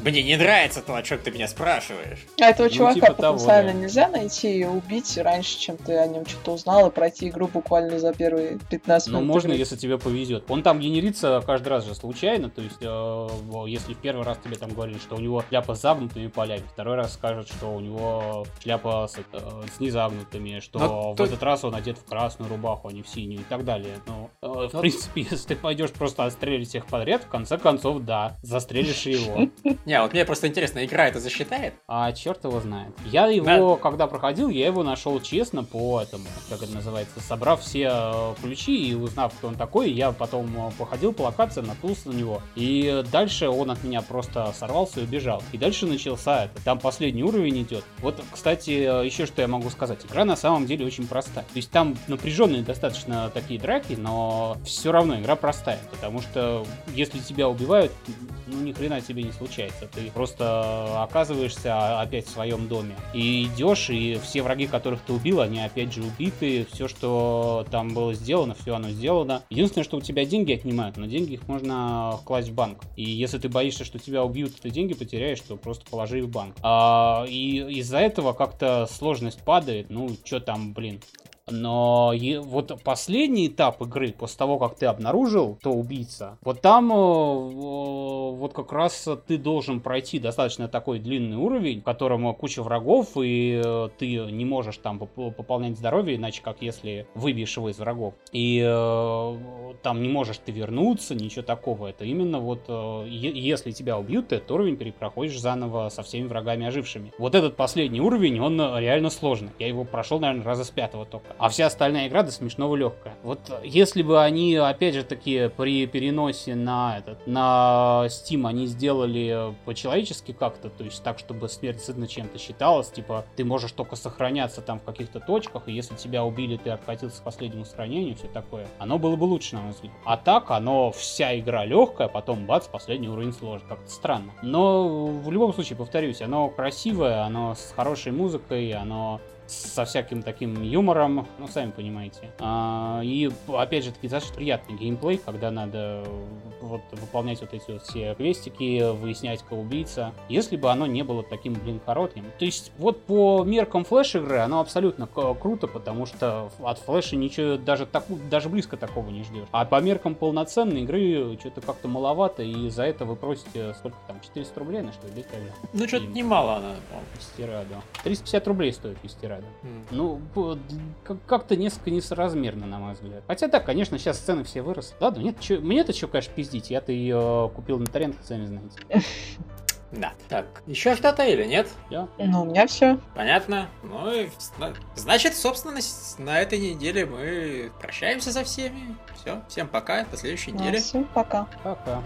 Мне не нравится то, о чем ты меня спрашиваешь. А этого Ну, чувака типа того, потенциально да. нельзя найти и убить раньше, чем ты о нем что-то узнал, и пройти игру буквально за первые 15 Ну, минут. можно, игры. если тебе повезет. Он там генерится каждый раз же случайно, то есть, э, если в первый раз тебе там говорили, что у него шляпа с загнутыми полями, второй раз скажут, что у него шляпа с, это, с незагнутыми, что Ну, в то- этот раз он одет в красную рубаху, а не в синюю и так далее. Но, э, в принципе, [laughs] если ты пойдешь просто отстрелить всех подряд, в конце концов, да, застрелишь его. [laughs] Не, вот мне просто интересно, игра это засчитает? А черт его знает. Я его, когда проходил, я его нашел честно по этому, как это называется, собрав все э, ключи и узнав, кто он такой, я потом э, походил по локациям, наткнулся на него. И дальше он от меня просто сорвался и убежал. И дальше начался это. Там последний уровень идет. Вот, кстати, э, еще что я могу сказать. Игра на самом деле очень простая. То есть там напряженные достаточно такие драки, но но все равно игра простая, потому что если тебя убивают, ну ни хрена тебе не случается. Ты просто оказываешься опять в своем доме. И идешь, и все враги, которых ты убил, они опять же убиты. Все, что там было сделано, все оно сделано. Единственное, что у тебя деньги отнимают, но деньги их можно класть в банк. И если ты боишься, что тебя убьют, ты деньги потеряешь, то просто положи их в банк. А, и из-за этого как-то сложность падает. Ну, что там, блин, но вот последний этап игры, после того, как ты обнаружил, то убийца, вот там э, вот как раз ты должен пройти достаточно такой длинный уровень, в котором куча врагов, и э, ты не можешь там пополнять здоровье, иначе как если выбьешь его из врагов. И э, там не можешь ты вернуться, ничего такого. Это именно вот если тебя убьют, ты этот уровень перепроходишь заново со всеми врагами ожившими. Вот этот последний уровень, он реально сложный. Я его прошел, наверное, раза с пятого только а вся остальная игра до смешного легкая. Вот если бы они, опять же таки, при переносе на этот, на Steam они сделали по-человечески как-то, то есть так, чтобы смерть сытно чем-то считалась, типа ты можешь только сохраняться там в каких-то точках, и если тебя убили, ты откатился к последнему сохранению, все такое, оно было бы лучше, на мой взгляд. А так, оно вся игра легкая, потом бац, последний уровень сложный, как-то странно. Но в любом случае, повторюсь, оно красивое, оно с хорошей музыкой, оно со всяким таким юмором, ну, сами понимаете. А, и, опять же, таки, достаточно приятный геймплей, когда надо вот выполнять вот эти вот все квестики, выяснять, кто убийца. Если бы оно не было таким, блин, коротким. То есть, вот по меркам флеш-игры оно абсолютно круто, потому что от флеша ничего даже, так, даже близко такого не ждешь. А по меркам полноценной игры что-то как-то маловато, и за это вы просите сколько там, 400 рублей на что ли? Ну, что-то немало она, по-моему. 350 рублей стоит Вестира рядом. Mm. Ну, как-то несколько несоразмерно, на мой взгляд. Хотя да, конечно, сейчас цены все выросли. Ладно, нет, мне-то что, конечно, пиздить. Я-то ее купил на торрентах, сами знаете. [laughs] Да. Так, еще что-то или нет? Я. Ну, у меня все. Понятно. Ну и значит, собственно, на этой неделе мы прощаемся со всеми. Все, всем пока, до следующей недели. Всем пока. Пока.